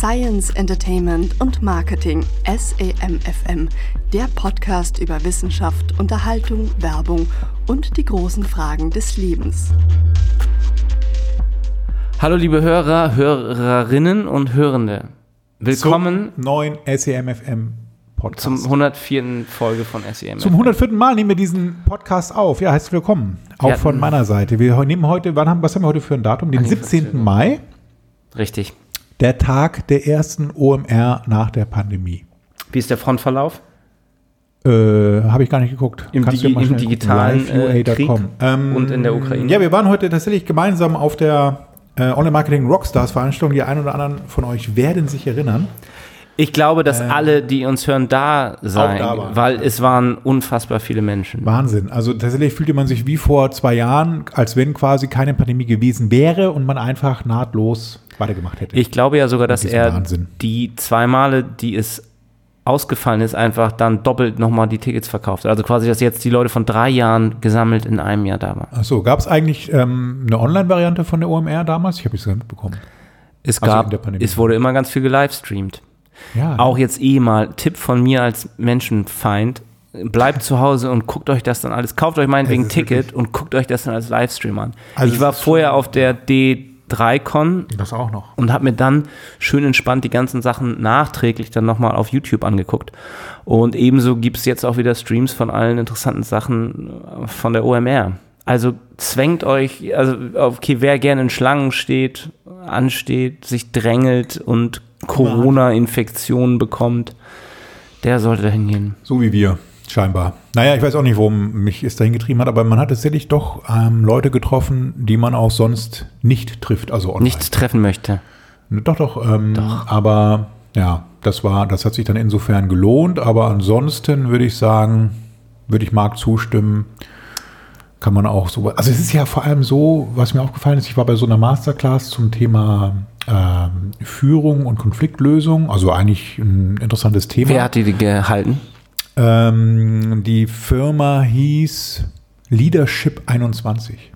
Science, Entertainment und Marketing SEMFM, der Podcast über Wissenschaft, Unterhaltung, Werbung und die großen Fragen des Lebens. Hallo liebe Hörer, Hörerinnen und Hörende. Willkommen zum neuen SEMFM Podcast. Zum 104. Folge von SEM. Zum 104. Mal nehmen wir diesen Podcast auf. Ja, herzlich willkommen. Auch von meiner Seite. Wir nehmen heute, wann haben, was haben wir heute für ein Datum? Den 17. Mai. Richtig. Der Tag der ersten OMR nach der Pandemie. Wie ist der Frontverlauf? Äh, Habe ich gar nicht geguckt. Im, Digi im digitalen äh, Krieg ähm, und in der Ukraine. Ja, wir waren heute tatsächlich gemeinsam auf der äh, Online-Marketing Rockstars Veranstaltung. Die einen oder anderen von euch werden sich erinnern. Ich glaube, dass ähm, alle, die uns hören, da sein, da weil ja. es waren unfassbar viele Menschen. Wahnsinn. Also tatsächlich fühlte man sich wie vor zwei Jahren, als wenn quasi keine Pandemie gewesen wäre und man einfach nahtlos weitergemacht hätte. Ich glaube ja sogar, dass er Wahnsinn. die zwei Male, die es ausgefallen ist, einfach dann doppelt nochmal die Tickets verkauft. Also quasi, dass jetzt die Leute von drei Jahren gesammelt in einem Jahr da waren. Achso, gab es eigentlich ähm, eine Online-Variante von der OMR damals? Ich habe es gar nicht mitbekommen. Es also gab, es wurde immer ganz viel gelivestreamt. Ja. Auch jetzt eh mal Tipp von mir als Menschenfeind. Bleibt zu Hause und guckt euch das dann alles. Kauft euch meinetwegen ein Ticket und guckt euch das dann als Livestream an. Also ich war vorher auf der D3Con. Das auch noch. Und habe mir dann schön entspannt die ganzen Sachen nachträglich dann nochmal auf YouTube angeguckt. Und ebenso gibt es jetzt auch wieder Streams von allen interessanten Sachen von der OMR. Also zwängt euch, also okay, wer gerne in Schlangen steht, ansteht, sich drängelt und Corona-Infektionen bekommt, der sollte da hingehen. So wie wir, scheinbar. Naja, ich weiß auch nicht, warum mich es dahin getrieben hat, aber man hat tatsächlich doch ähm, Leute getroffen, die man auch sonst nicht trifft, also online. Nicht treffen möchte. Doch, doch, ähm, doch. Aber ja, das war, das hat sich dann insofern gelohnt, aber ansonsten würde ich sagen, würde ich Marc zustimmen, kann man auch so. Also es ist ja vor allem so, was mir aufgefallen ist, ich war bei so einer Masterclass zum Thema ähm, Führung und Konfliktlösung, also eigentlich ein interessantes Thema. Wer hat die gehalten? Ähm, die Firma hieß Leadership 21.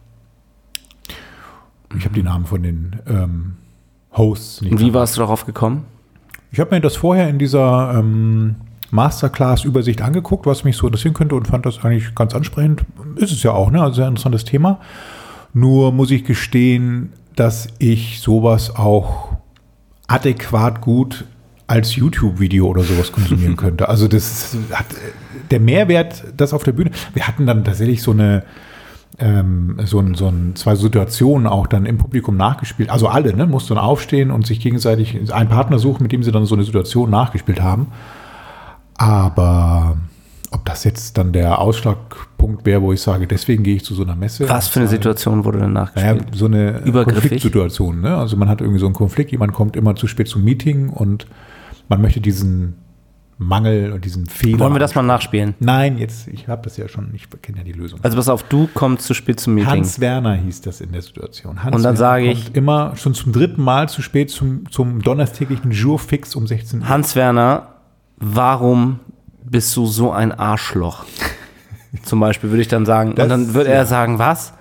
Ich habe die Namen von den ähm, Hosts nicht. Und wie warst du darauf gekommen? Ich habe mir das vorher in dieser ähm, Masterclass-Übersicht angeguckt, was mich so interessieren könnte und fand das eigentlich ganz ansprechend. Ist es ja auch, ne? Also sehr interessantes Thema. Nur muss ich gestehen, dass ich sowas auch adäquat gut als YouTube-Video oder sowas konsumieren könnte. Also das hat der Mehrwert, das auf der Bühne. Wir hatten dann tatsächlich so eine ähm, so, ein, so ein, zwei Situationen auch dann im Publikum nachgespielt. Also alle, ne, mussten aufstehen und sich gegenseitig einen Partner suchen, mit dem sie dann so eine Situation nachgespielt haben. Aber ob das jetzt dann der Ausschlagpunkt wäre, wo ich sage, deswegen gehe ich zu so einer Messe. Was für eine Situation wurde dann nachgespielt? Naja, so eine Konfliktsituation. Ne? Also man hat irgendwie so einen Konflikt, jemand kommt immer zu spät zum Meeting und man möchte diesen Mangel und diesen Fehler. Wollen wir das mal nachspielen? Nein, jetzt, ich habe das ja schon, ich kenne ja die Lösung. Also pass auf, du kommst zu spät zum Meeting. Hans Werner hieß das in der Situation. Hans und dann sage ich. Immer schon zum dritten Mal zu spät zum, zum donnerstäglichen Jour-Fix um 16 Uhr. Hans Werner, warum bist du so ein Arschloch? Zum Beispiel würde ich dann sagen, das, und dann würde ja. er sagen, was?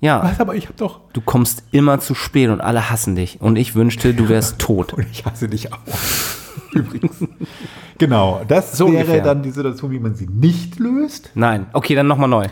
Ja. Was, aber ich habe doch. Du kommst immer zu spät und alle hassen dich. Und ich wünschte, du wärst tot. und ich hasse dich auch. Übrigens. Genau, das so wäre ungefähr. dann die Situation, wie man sie nicht löst. Nein. Okay, dann nochmal neu.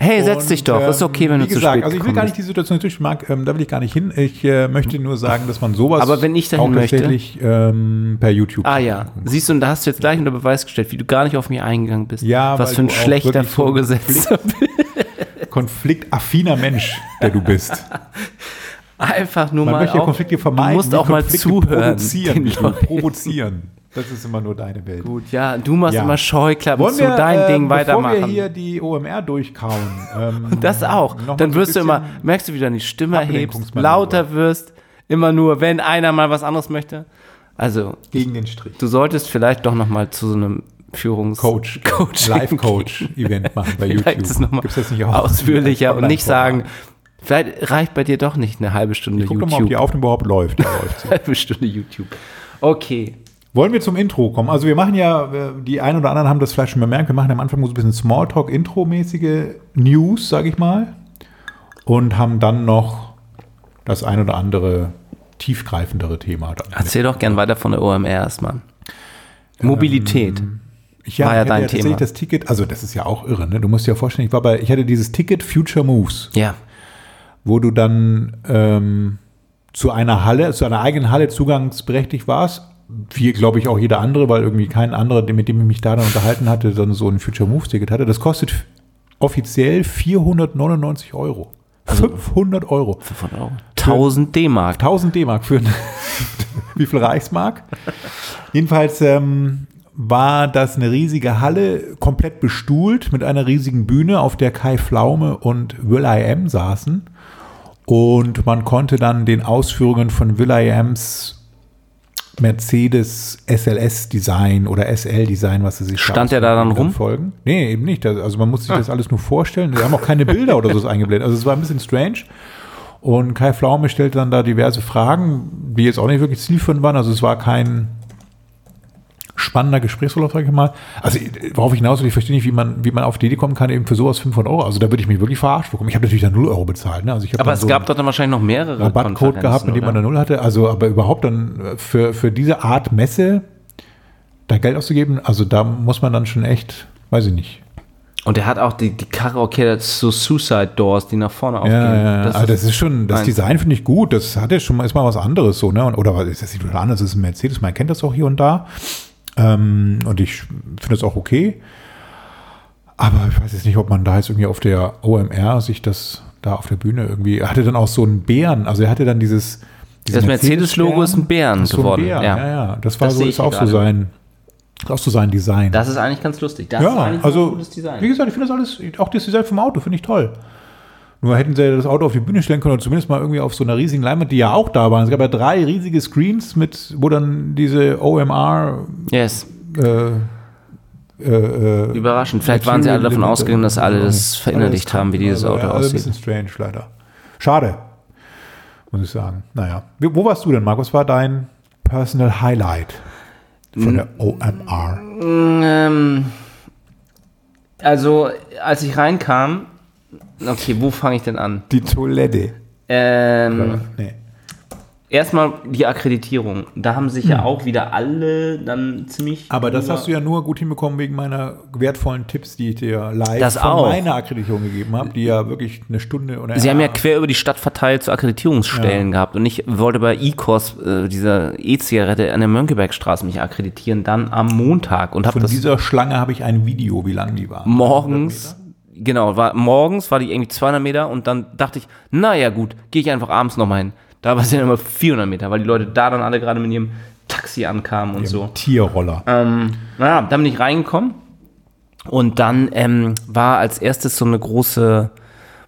Hey, setz und, dich doch. Ähm, ist okay, wenn du gesagt, zu spät Also ich will gar nicht die Situation natürlich mag, ähm, da will ich gar nicht hin. Ich äh, möchte nur sagen, dass man sowas Aber wenn ich auch tatsächlich ähm, per YouTube. Ah ja, siehst du, und da hast du jetzt gleich unter Beweis gestellt, wie du gar nicht auf mich eingegangen bist. Ja, was für ein schlechter Vorgesetzter. Konflikt, konfliktaffiner Mensch, der du bist. Einfach nur man mal. Man möchte auch, Konflikte vermeiden. Du musst auch mal zuhören. Provozieren, provozieren. Das ist immer nur deine Welt. Gut, ja, du machst ja. immer Scheuklappen Wollen zu wir, dein äh, Ding weitermachen. Bevor wir hier die OMR durchkauen. Ähm, das auch. Dann wirst du immer, merkst du, wie du deine Stimme hebst, lauter wirst, immer nur, wenn einer mal was anderes möchte. Also. Gegen den Strich. Du solltest vielleicht doch noch mal zu so einem Führungs Coach, Coach Live-Coach-Event machen bei YouTube. Gibt es das nicht auch? Ausführlicher und nicht sagen, vielleicht reicht bei dir doch nicht eine halbe Stunde ich guck YouTube. Guck mal, ob die Aufnahme überhaupt läuft. läuft halbe Stunde YouTube. Okay. Wollen wir zum Intro kommen? Also wir machen ja, die einen oder anderen haben das vielleicht schon bemerkt, wir machen am Anfang so ein bisschen Smalltalk, Intro-mäßige News, sage ich mal. Und haben dann noch das ein oder andere tiefgreifendere Thema. Erzähl doch gern weiter von der OMR erstmal. Mobilität. Ich war ja dein tatsächlich Thema. das Ticket, also das ist ja auch irre, ne? Du musst dir ja vorstellen, ich war bei, ich hatte dieses Ticket Future Moves, Ja. Wo du dann ähm, zu einer Halle, zu einer eigenen Halle zugangsberechtigt warst. Wie, glaube ich, auch jeder andere, weil irgendwie kein anderer, mit dem ich mich da dann unterhalten hatte, dann so ein Future Moves Ticket hatte. Das kostet offiziell 499 Euro. 500 Euro. 500 Euro. 1000 D-Mark. 1000 D-Mark für wie viel Reichsmark? Jedenfalls ähm, war das eine riesige Halle, komplett bestuhlt mit einer riesigen Bühne, auf der Kai Pflaume und Will I Am saßen. Und man konnte dann den Ausführungen von Will I Ams Mercedes SLS Design oder SL Design, was sie sich Stand der da dann rum? Folgen. Nee, eben nicht. Also man muss sich das alles nur vorstellen. Wir haben auch keine Bilder oder so eingeblendet. Also es war ein bisschen strange. Und Kai Pflaume stellte dann da diverse Fragen, die jetzt auch nicht wirklich zielführend waren. Also es war kein spannender Gesprächsverlauf, sage ich mal. Also worauf ich hinaus will, ich verstehe nicht, wie man, wie man auf die Idee kommen kann, eben für sowas 500 Euro. Also da würde ich mich wirklich verarscht bekommen. Ich habe natürlich dann 0 Euro bezahlt. Ne? Also ich Aber es so gab doch dann wahrscheinlich noch mehrere Rabattcode gehabt, mit dem man dann 0 hatte. Also aber überhaupt dann äh, für, für diese Art Messe da Geld auszugeben, also da muss man dann schon echt, weiß ich nicht. Und der hat auch die, die das ist so Suicide Doors, die nach vorne aufgehen. Ja, ja. Das Das, das ist schon, das. Design finde ich gut. Das hat ja schon mal, ist mal was anderes so, ne? Oder was ist das sieht total anders? Das ist ein Mercedes, man kennt das auch hier und da. Ähm, und ich finde das auch okay. Aber ich weiß jetzt nicht, ob man da jetzt irgendwie auf der OMR sich das da auf der Bühne irgendwie, er hatte dann auch so einen Bären, also er hatte dann dieses, Das Mercedes-Logo ist ein Bären Ach, so geworden, Bären, ja. ja. ja, Das war Das so, ist auch so sein, ist auch so sein Design. Das ist eigentlich ganz lustig. Das ist Ja, ein also wie gesagt, ich finde das alles, auch das Design vom Auto finde ich toll. Nur hätten sie das Auto auf die Bühne stellen können oder zumindest mal irgendwie auf so einer riesigen Leinwand, die ja auch da waren. Es gab ja drei riesige Screens mit, wo dann diese OMR yes. äh, äh, äh, Überraschend. Vielleicht waren sie alle davon ausgegangen, dass alle das Alles verinnerlicht haben, wie dieses also, Auto ja, alles Ein aussieht. bisschen strange, leider. Schade, muss ich sagen. Naja, wo warst du denn, Marc? Was war dein Personal Highlight von der OMR? Ähm, also, als ich reinkam, okay, wo fange ich denn an? Die Toilette. Ähm, Nee. erstmal die Akkreditierung. Da haben sich ja auch wieder alle dann ziemlich. Hm. Aber das hast du ja nur gut hinbekommen wegen meiner wertvollen Tipps, die ich dir live Das von auch. meiner Akkreditierung gegeben habe, die ja wirklich eine Stunde oder Sie haben ja quer über die Stadt verteilt zu Akkreditierungsstellen gehabt. Und ich wollte bei E-Kurs, äh, dieser E-Zigarette an der Mönckebergstraße mich akkreditieren, dann am Montag und habe von das dieser Schlange habe ich ein Video, wie lang die war. morgens, genau, war, morgens war die irgendwie 200 Meter und dann dachte ich, naja gut, gehe ich einfach abends nochmal hin. Da war es ja immer 400 Meter, weil die Leute da dann alle gerade mit ihrem Taxi ankamen und so. Tierroller. Ähm, naja, dann bin ich reingekommen und dann ähm, war als erstes so eine große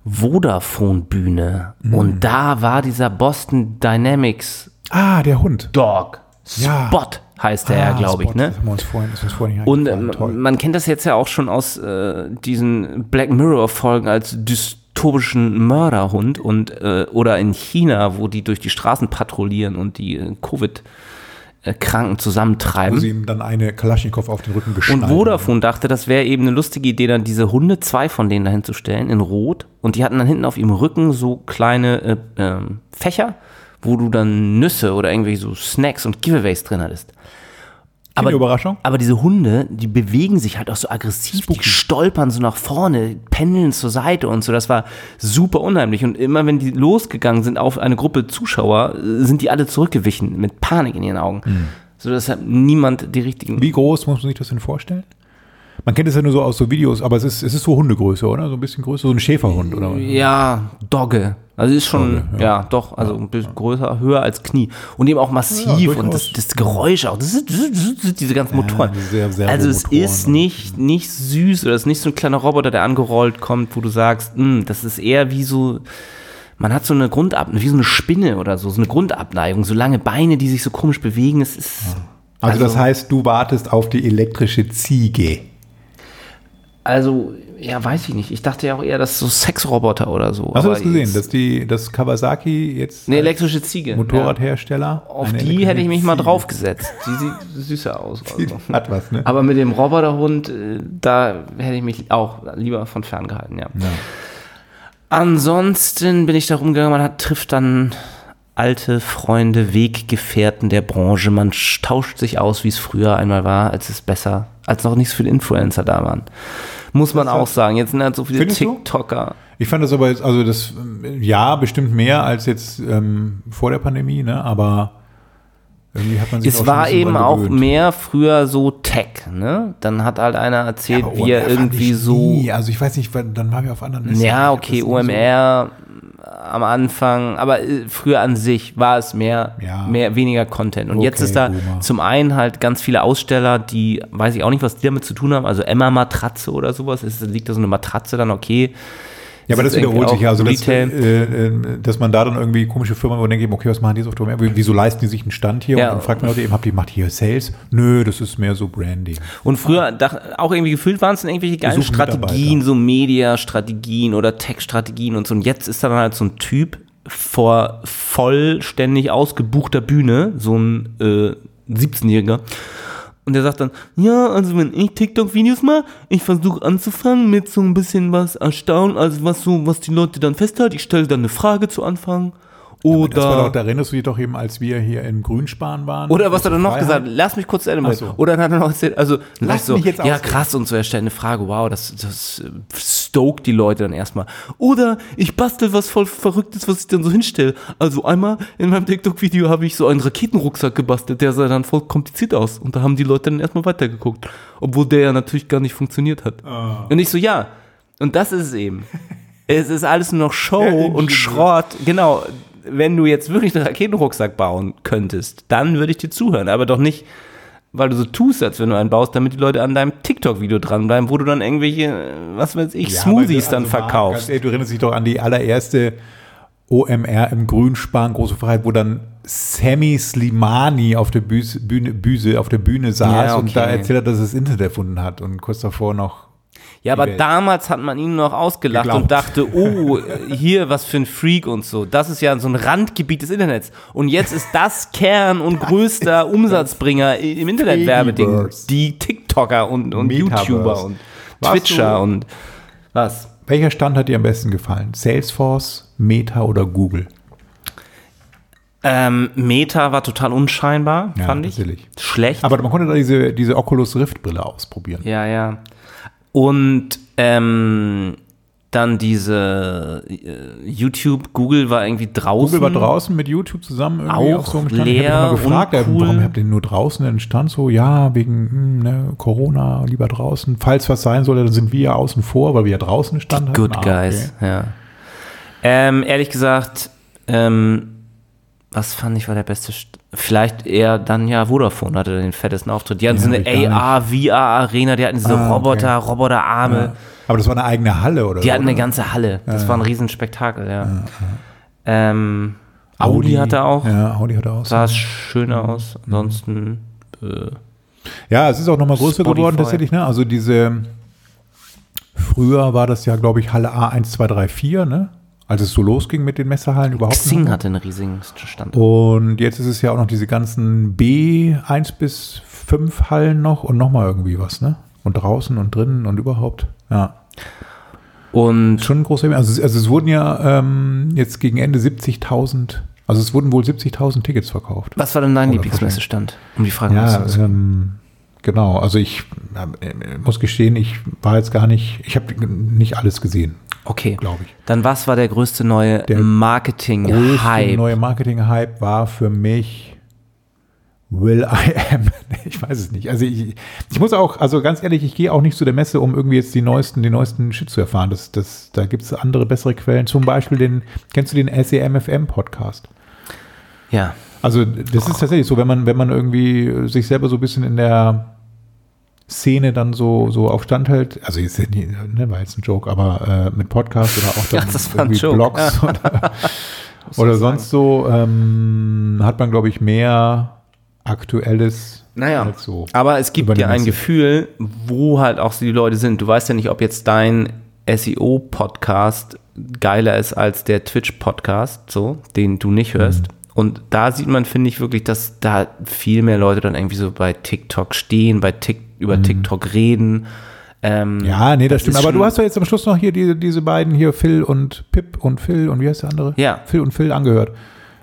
Vodafone-Bühne und da war dieser Boston Dynamics Ah, der Hund. Dog. Ja. Spot heißt der ja, Ah, glaube ich, ne? Vorhin, Und ähm, man kennt das jetzt ja auch schon aus äh, diesen Black Mirror-Folgen als dystopischen Mörderhund und äh, oder in China, wo die durch die Straßen patrouillieren und die äh, Covid-Kranken Wo zusammentreiben. sie ihm dann eine Kalaschnikow auf den Rücken geschnallt Und Vodafone dachte, das wäre eben eine lustige Idee, dann diese Hunde, zwei von denen dahin zu stellen, in Rot. Und die hatten dann hinten auf ihrem Rücken so kleine äh, ähm, Fächer, wo du dann Nüsse oder irgendwelche so Snacks und Giveaways drin hattest. Aber Überraschung? Aber diese Hunde, die bewegen sich halt auch so aggressiv, die stolpern so nach vorne, pendeln zur Seite und so. Das war super unheimlich. Und immer wenn die losgegangen sind auf eine Gruppe Zuschauer, äh, sind die alle zurückgewichen mit Panik in ihren Augen. So dass halt niemand die richtigen. Wie groß muss man sich das denn vorstellen? Man kennt es ja nur so aus so Videos, aber es ist, es ist so Hundegröße, oder? So ein bisschen größer, so ein Schäferhund, oder? was? Ja, Dogge. Also ist schon, ja. ja. doch, also ein bisschen größer, höher als Knie. Und eben auch massiv Ja, und das, das Geräusch auch. Das ist, diese ganzen Motoren. diese sehr- sehr also es ist nicht, nicht süß oder es ist nicht so ein kleiner Roboter, der angerollt kommt, wo du sagst, "Hm, das ist eher wie so, man hat so eine Grundabneigung, wie so eine Spinne oder so, so eine Grundabneigung, so lange Beine, die sich so komisch bewegen. Es ist, Also, das Also- heißt, du wartest auf die elektrische Ziege. also, ja, weiß ich nicht. Ich dachte ja auch eher, das ist so Sexroboter oder so. Hast du das gesehen, dass die, dass Kawasaki jetzt Eine elektrische Ziege. ja. Motorradhersteller Auf eine die hätte ich mich mal elektrische draufgesetzt. Die sieht süßer aus. Ziege Also. Hat was, ne? Aber mit dem Roboterhund, äh, da hätte ich mich auch lieber von fern gehalten, ja. Ja. Ansonsten bin ich da rumgegangen, man hat, trifft dann alte Freunde, Weggefährten der Branche. Man sch- tauscht sich aus, wie es früher einmal war, als es besser, als noch nicht so viele Influencer da waren. Muss man auch sagen. Jetzt sind halt so viele Findest du? TikToker. Ich fand das aber jetzt, also das, ja, bestimmt mehr als jetzt ähm, vor der Pandemie, ne? Aber irgendwie hat man sich auch Es schon war eben auch gewöhnt. mehr früher so Tech, ne? Dann hat halt einer erzählt, Aber wie er irgendwie so. Nie. Also ich weiß nicht, dann waren wir auf anderen Listen. Ja, okay, OMR am Anfang, aber äh, früher an sich war es mehr, Ja. mehr weniger Content. Und Okay, jetzt ist da Boomer. zum einen halt ganz viele Aussteller, die, weiß ich auch nicht, was die damit zu tun haben, also Emma Matratze oder sowas, es liegt da so eine Matratze dann, okay. Ja, aber das wiederholt sich ja. Also, auch das, Retail. äh, äh, dass man da dann irgendwie komische Firmen, wo man denkt, okay, was machen die so OMR? Wieso leisten die sich einen Stand hier? Ja. Und dann fragt man Leute eben, habt ihr macht hier Sales? Nö, das ist mehr so Branding. Und früher auch irgendwie gefühlt waren es dann irgendwelche geilen Strategien, so Media-Strategien oder Tech-Strategien und so. Und jetzt ist dann halt so ein Typ vor vollständig ausgebuchter Bühne, so ein äh, 17-Jähriger. Und der sagt dann, ja, also wenn ich TikTok-Videos mache, ich versuche anzufangen mit so ein bisschen was erstaunen, also was so, was die Leute dann festhalten. Ich stelle dann eine Frage zu Anfang. Oder war doch, da erinnerst du dich doch eben, als wir hier in Grünspan waren. oder was hat er noch Freiheit. gesagt? Lass mich kurz zu Ende Ach bringen. so. Oder dann hat er noch erzählt, also Lass so, mich jetzt ja ausreden. krass und so, er stellt eine Frage, wow, das, das äh, stoked die Leute dann erstmal. Oder ich bastel was voll Verrücktes, was ich dann so hinstelle. Also einmal in meinem TikTok-Video habe ich so einen Raketenrucksack gebastelt, der sah dann voll kompliziert aus. Und da haben die Leute dann erstmal weitergeguckt. Obwohl der ja natürlich gar nicht funktioniert hat. Ah. Und ich so, ja, und das ist es eben. es ist alles nur noch Show Ja, und. Schrott. Genau. Wenn du jetzt wirklich einen Raketenrucksack bauen könntest, dann würde ich dir zuhören. Aber doch nicht, weil du so tust, als wenn du einen baust, damit die Leute an deinem TikTok-Video dranbleiben, wo du dann irgendwelche, äh, was weiß ich, Ja, Smoothies dann also, ganz verkaufst. ehrlich, du erinnerst dich doch an die allererste OMR im Grünspan, große Freiheit, wo dann Sammy Slimani auf der Bühne, Bühne, Bühne, auf der Bühne saß Ja, und da okay. erzählt hat, dass er das Internet erfunden hat und kurz davor noch Ja, aber Welt. damals hat man ihn noch ausgelacht Geglaubt. und dachte, oh, hier, was für ein Freak und so. Das ist ja so ein Randgebiet des Internets. Und jetzt ist das Kern und größter Umsatzbringer im Internetwerbeding. Die TikToker und, und Metaverse. YouTuber und Twitcher und was? Welcher Stand hat dir am besten gefallen? Salesforce, Meta oder Google? Ähm, Meta war total unscheinbar, Ja, fand ich. natürlich. Schlecht. Aber man konnte da diese, diese Oculus Rift Brille ausprobieren. Ja, ja. Und ähm, dann diese äh, YouTube, Google war irgendwie draußen. Google war draußen mit YouTube zusammen irgendwie Auch auf so einem Stand. ich leer, habe immer gefragt, ja, uncool. warum habt ihr nur draußen einen Stand? So, ja, wegen hm, ne, Corona, lieber draußen. Falls was sein sollte, dann sind wir ja außen vor, weil wir ja draußen einen Stand Good hatten. Ah, Guys, okay. ja. Ähm, ehrlich gesagt, ähm, was fand ich war der beste? St Vielleicht eher dann ja Vodafone hatte den fettesten Auftritt. Die hatten Ja, so eine AR, VR-Arena, die hatten diese Ah, okay. Roboter, Roboterarme. Ja. Aber das war eine eigene Halle, oder? Die so, hatten eine oder? ganze Halle. Das war ein Riesenspektakel, ja. Ähm, Audi, hatte auch. Ja, Audi hatte auch. Sah schön aus. Ansonsten. Äh, Ja, es ist auch nochmal größer Spotify. geworden tatsächlich. Ne? Also diese, früher war das ja, glaube ich, Halle A 1, 2, 3, 4, ne? Als es so losging mit den Messehallen überhaupt. in Xing hatte einen riesigen Stand. Und jetzt ist es ja auch noch diese ganzen B 1 bis 5 Hallen noch und nochmal irgendwie was, ne? Und draußen und drinnen und überhaupt. Ja. Und Schon ein großer, also, es- also es wurden ja ähm, jetzt gegen Ende 70.000, also es wurden wohl 70.000 Tickets verkauft. was war denn dein Lieblingsmessestand? Um die Frage Ja, zu ähm, genau. Also ich äh, muss gestehen, ich war jetzt gar nicht, ich habe nicht alles gesehen, Okay. glaube ich. Dann was war der größte neue Der größte Marketing-Hype? neue Marketing-Hype war für mich Will I Am. Ich weiß es nicht. Also ich, ich muss auch, also ganz ehrlich, ich gehe auch nicht zu der Messe, um irgendwie jetzt die neuesten, den neuesten Shit zu erfahren. Das, das, da gibt es andere, bessere Quellen. Zum Beispiel den, kennst du den SEMFM-Podcast? Ja. Also das ist tatsächlich so, wenn man, wenn man irgendwie sich selber so ein bisschen in der Szene dann so, so auf Stand hält, also jetzt ne, war jetzt ein Joke, aber äh, mit Podcast oder auch dann Ja, irgendwie. Blogs oder, oder sonst so, ähm, hat man, glaube ich, mehr Aktuelles Naja, als so. aber es gibt ja ein. Gefühl, wo halt auch die Leute sind. Du weißt ja nicht, ob jetzt dein SEO-Podcast geiler ist als der Twitch-Podcast, so, den du nicht hörst. Mhm. Und da sieht man, finde ich, wirklich, dass da viel mehr Leute dann irgendwie so bei TikTok stehen, bei Tik über TikTok reden. Ähm, Mhm. Ja, nee, das, das stimmt. Aber du hast doch jetzt am Schluss noch hier diese, diese beiden hier, Phil und Pip und Phil und wie heißt der andere? Ja. Phil und Phil angehört.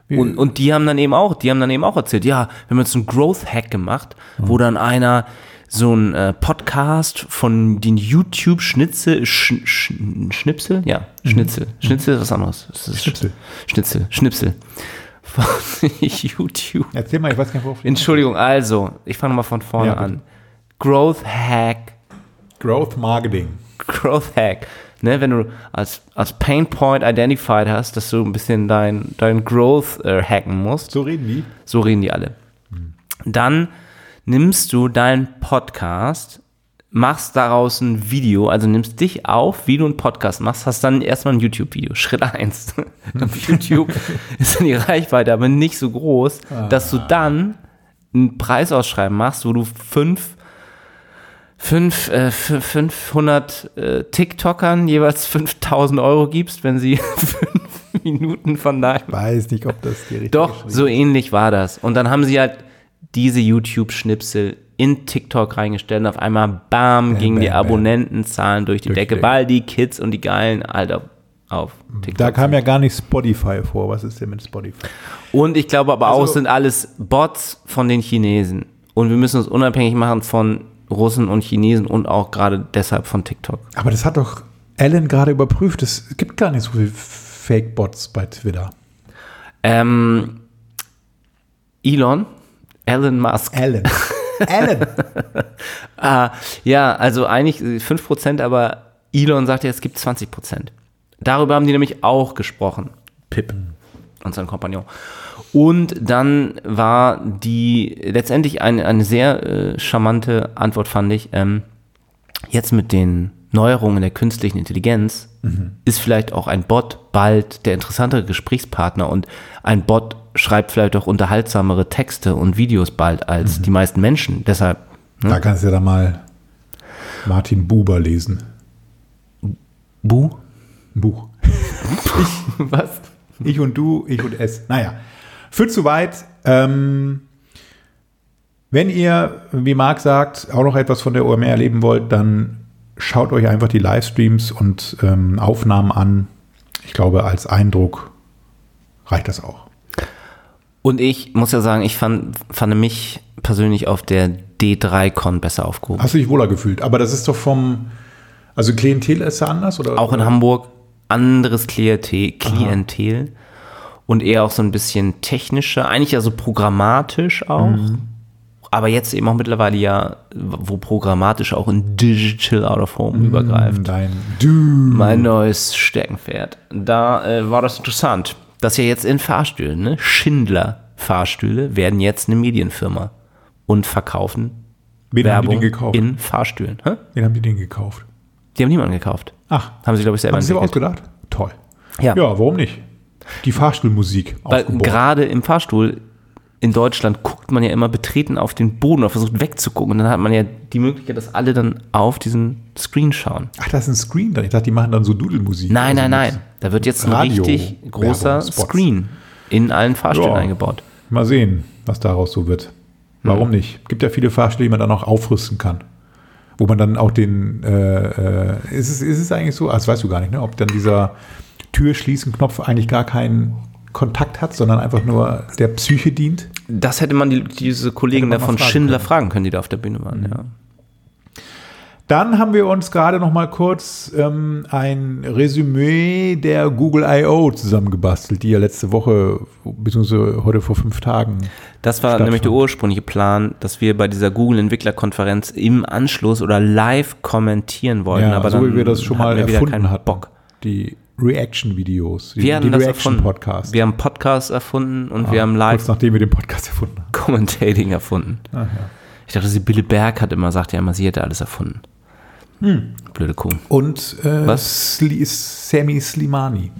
Und, und die haben dann eben auch, die haben dann eben auch erzählt, ja, wir haben jetzt einen Growth Hack gemacht, wo dann einer so ein äh, Podcast von den YouTube Schnitzel, Sch, Sch, Schnipsel, ja, Schnitzel, Schnitzel ist was anderes. Ist Schnipsel. Schnitzel, Schnipsel. Von YouTube. Erzähl mal, ich weiß gar nicht, worauf Entschuldigung, also, ich fange mal von vorne Ja, an. Growth Hack Growth Marketing. Growth Hack. Ne, wenn du als, als Pain Point identified hast, dass du ein bisschen dein, dein Growth äh, hacken musst, So reden die. so reden die alle. Dann nimmst du deinen Podcast, machst daraus ein Video, also nimmst dich auf, wie du einen Podcast machst, hast dann erstmal ein YouTube-Video. Schritt eins. Auf YouTube ist dann die Reichweite aber nicht so groß, dass du dann ein Preisausschreiben machst, wo du fünf fünf, äh, f- 500 äh, TikTokern jeweils 5000 Euro gibst, wenn sie fünf Minuten von deinem Weiß nicht, ob das die richtige doch, so ähnlich war das. Und dann haben sie halt diese YouTube-Schnipsel in TikTok reingestellt und auf einmal, bam, gingen die bam, bam. Abonnentenzahlen durch die Durch Decke, weil die Kids und die Geilen halt auf, auf TikTok Da kam ja gar nicht Spotify vor. Was ist denn mit Spotify? Und ich glaube aber auch, Also- es sind alles Bots von den Chinesen. Und wir müssen uns unabhängig machen von Russen und Chinesen und auch gerade deshalb von TikTok. Aber das hat doch Alan gerade überprüft. Es gibt gar nicht so viele Fake-Bots bei Twitter. Ähm, Elon, Elon Musk, Alan. Alan. Ah, ja, also eigentlich äh, 5%, aber Elon sagt ja, es gibt 20%. Darüber haben die nämlich auch gesprochen. Pip und sein Kompagnon. Und dann war die letztendlich eine, eine sehr äh, charmante Antwort, fand ich. Ähm, jetzt mit den Neuerungen der künstlichen Intelligenz ist vielleicht auch ein Bot bald der interessantere Gesprächspartner und ein Bot schreibt vielleicht auch unterhaltsamere Texte und Videos bald als die meisten Menschen. Deshalb Da kannst du ja dann mal Martin Buber lesen. Bu? Buch. Was? Ich und du, ich und es. Naja, führt zu weit. Ähm, wenn ihr, wie Marc sagt, auch noch etwas von der OMR erleben wollt, dann schaut euch einfach die Livestreams und ähm, Aufnahmen an. Ich glaube, als Eindruck reicht das auch. Und ich muss ja sagen, ich fand, fand mich persönlich auf der D3-Con besser aufgehoben. Hast du dich wohler gefühlt? Aber das ist doch vom, also Klientel ist da anders? Oder? Auch in Hamburg anderes Klientel, Klientel und eher auch so ein bisschen technischer, eigentlich ja so programmatisch auch. Mhm. Aber jetzt eben auch mittlerweile ja, wo programmatisch auch in Digital Out of Home übergreift. Dein Du. Mein neues Steckenpferd. Da äh, war das interessant, dass ja jetzt in Fahrstühlen, ne? Schindler Fahrstühle werden jetzt eine Medienfirma und verkaufen Wen haben die Werbung den gekauft? in Fahrstühlen. Hä? Wen haben die den gekauft? Die haben niemanden gekauft. Ach, Haben sie, glaube ich, selber haben sie entwickelt. ausgedacht? Toll. Ja. Ja, warum nicht? Die Fahrstuhlmusik Weil gerade im Fahrstuhl in Deutschland guckt man ja immer betreten auf den Boden oder versucht wegzugucken. Und dann hat man ja die Möglichkeit, dass alle dann auf diesen Screen schauen. Ach, da ist ein Screen drin. Ich dachte, die machen dann so Dudelmusik. Nein, Also nein, nein. Da wird jetzt ein Radio- richtig großer. Screen in allen Fahrstühlen Ja. eingebaut. Mal sehen, was daraus so wird. Hm. Warum nicht? Gibt ja viele Fahrstühle, die man dann auch aufrüsten kann. Wo man dann auch den, äh, äh, ist, es, ist es eigentlich so, ah, das weißt du gar nicht, ne? ob dann dieser Türschließen-Knopf eigentlich gar keinen Kontakt hat, sondern einfach nur der Psyche dient? Das hätte man die, diese Kollegen da von fragen Schindler können. Mhm. fragen können, die da auf der Bühne waren. Ja. Dann haben wir uns gerade noch mal kurz ähm, ein Resümee der Google I.O. zusammengebastelt, die ja letzte Woche, beziehungsweise heute vor fünf Tagen. Das war nämlich der ursprüngliche Plan, dass wir bei dieser Google-Entwicklerkonferenz im Anschluss oder live kommentieren wollten. Ja, aber so wie wir das schon mal erfunden hatten. Bock. Die Reaction-Videos, die, Wir haben die das erfunden. Reaction-Podcast. Wir haben Podcast erfunden und wir Ah, haben Kurz live nachdem wir den Podcast erfunden haben. Commentating erfunden. Ah, ja. Ich dachte, Sibylle Berg hat immer, sagt ja immer, sie hätte alles erfunden. Blöde Kuh. Und äh, Was? Sli Sammy Slimani.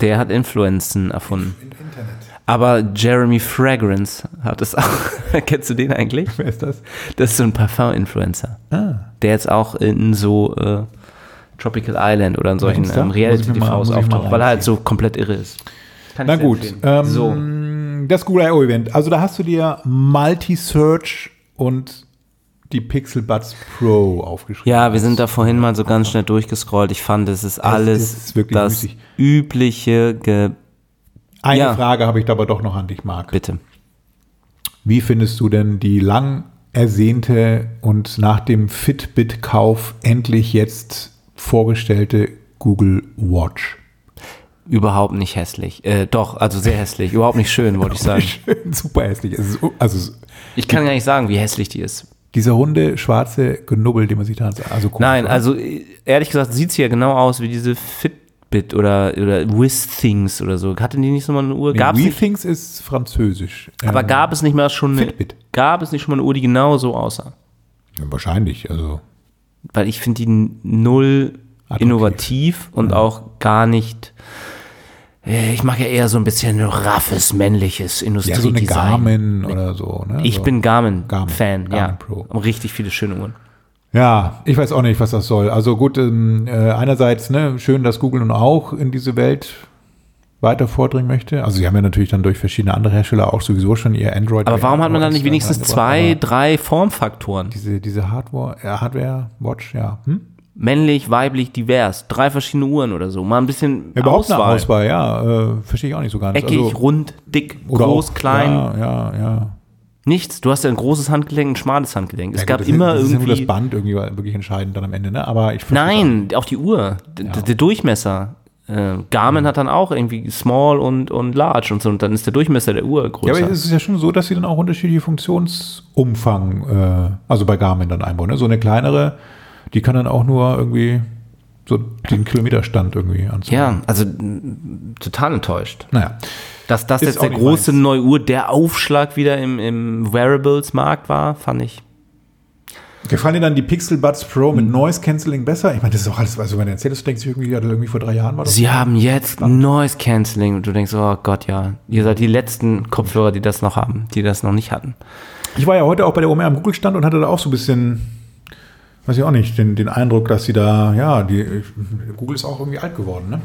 Der hat Influenzen erfunden. Aber Jeremy Fragrance hat es auch. Kennst du den eigentlich? Wer ist das? Das ist so ein Parfum-Influencer. Ah, Der jetzt auch in so äh, Tropical Island oder in solchen ähm, Reality-TVs auftaucht, weil er halt so komplett irre ist. Kann na gut. Ähm, so. Das Google I.O. Event. Also da hast du dir Multi-Search und die Pixel Buds Pro aufgeschrieben. Ja, wir sind da vorhin mal so ganz schnell durchgescrollt. Ich fand, es ist alles ist wirklich das müßig. übliche Ge Eine Ja. Frage habe ich da aber doch noch an dich, Marc. Bitte. Wie findest du denn die lang ersehnte und nach dem Fitbit-Kauf endlich jetzt vorgestellte Google Watch? Überhaupt nicht hässlich. Äh, doch, also sehr hässlich. Überhaupt nicht schön, wollte ich sagen. Super hässlich. Ist, also Ich kann gar nicht sagen, wie hässlich die ist. dieser runde, schwarze Genubbel, den man sich da also komisch, Nein, oder? also äh, ehrlich gesagt sieht sie ja genau aus wie diese Fitbit oder, oder Withings oder so. Hatte die nicht so mal eine Uhr? Nee, Gab's WeThings ist französisch. aber Ähm, gab es nicht mal schon eine, Fitbit. gab es nicht schon mal eine Uhr, die genau so aussah? ja, wahrscheinlich, also Weil ich finde die null Attraktiv. innovativ und auch gar nicht. äh, Ich mag ja eher so ein bisschen raffes, männliches ja, so eine Industriedesign. Garmin oder so. Ne? ich so. bin Garmin, Garmin-Fan, ja. Garmin Pro. Und richtig viele schöne Uhren. Ja, ich weiß auch nicht, was das soll. Also gut, ähm, äh, einerseits ne, schön, dass Google nun auch in diese Welt weiter vordringen möchte. Also sie haben ja natürlich dann durch verschiedene andere Hersteller auch sowieso schon ihr Android. Aber warum hat man dann nicht wenigstens zwei, drei Formfaktoren? Diese, diese Hardware, äh, Hardware Watch, ja. Hm? Männlich, weiblich, divers. Drei verschiedene Uhren oder so. Mal ein bisschen Überhaupt eine Auswahl. Auswahl, ja. Äh, verstehe ich auch nicht so ganz. Eckig, also, rund, dick, groß, auch, klein. Ja, ja, ja. Nichts. Du hast ja ein großes Handgelenk, ein schmales Handgelenk. Es Ja, gab gut, das immer ist, das ist ja nur irgendwie. das Band irgendwie wirklich entscheidend dann am Ende, ne? Aber ich Nein, auch die Uhr. D Der Durchmesser. Äh, Garmin hat dann auch irgendwie small und, und large und so. Und dann ist der Durchmesser der Uhr Ja, größer. aber es ist ja schon so, dass sie dann auch unterschiedliche Funktionsumfang, äh, also bei Garmin dann einbauen. Ne? So eine kleinere, die kann dann auch nur irgendwie so den Kilometerstand irgendwie anzeigen. ja, also total enttäuscht. Naja, Dass das Ist jetzt der große meins. neue Uhr, der Aufschlag wieder im, im Wearables-Markt war, fand ich. Gefallen dir dann die Pixel Buds Pro Hm. mit Noise Cancelling besser? Ich meine, das ist auch alles, also wenn du erzählst, du denkst irgendwie, ja, irgendwie vor drei Jahren war das. Sie haben jetzt Noise Cancelling und du denkst, oh Gott, ja, ihr seid die letzten Kopfhörer, die das noch haben, die das noch nicht hatten. Ich war ja heute auch bei der OMR am Google-Stand und hatte da auch so ein bisschen, weiß ich auch nicht, den, den Eindruck, dass sie da, ja, die, Google ist auch irgendwie alt geworden, ne?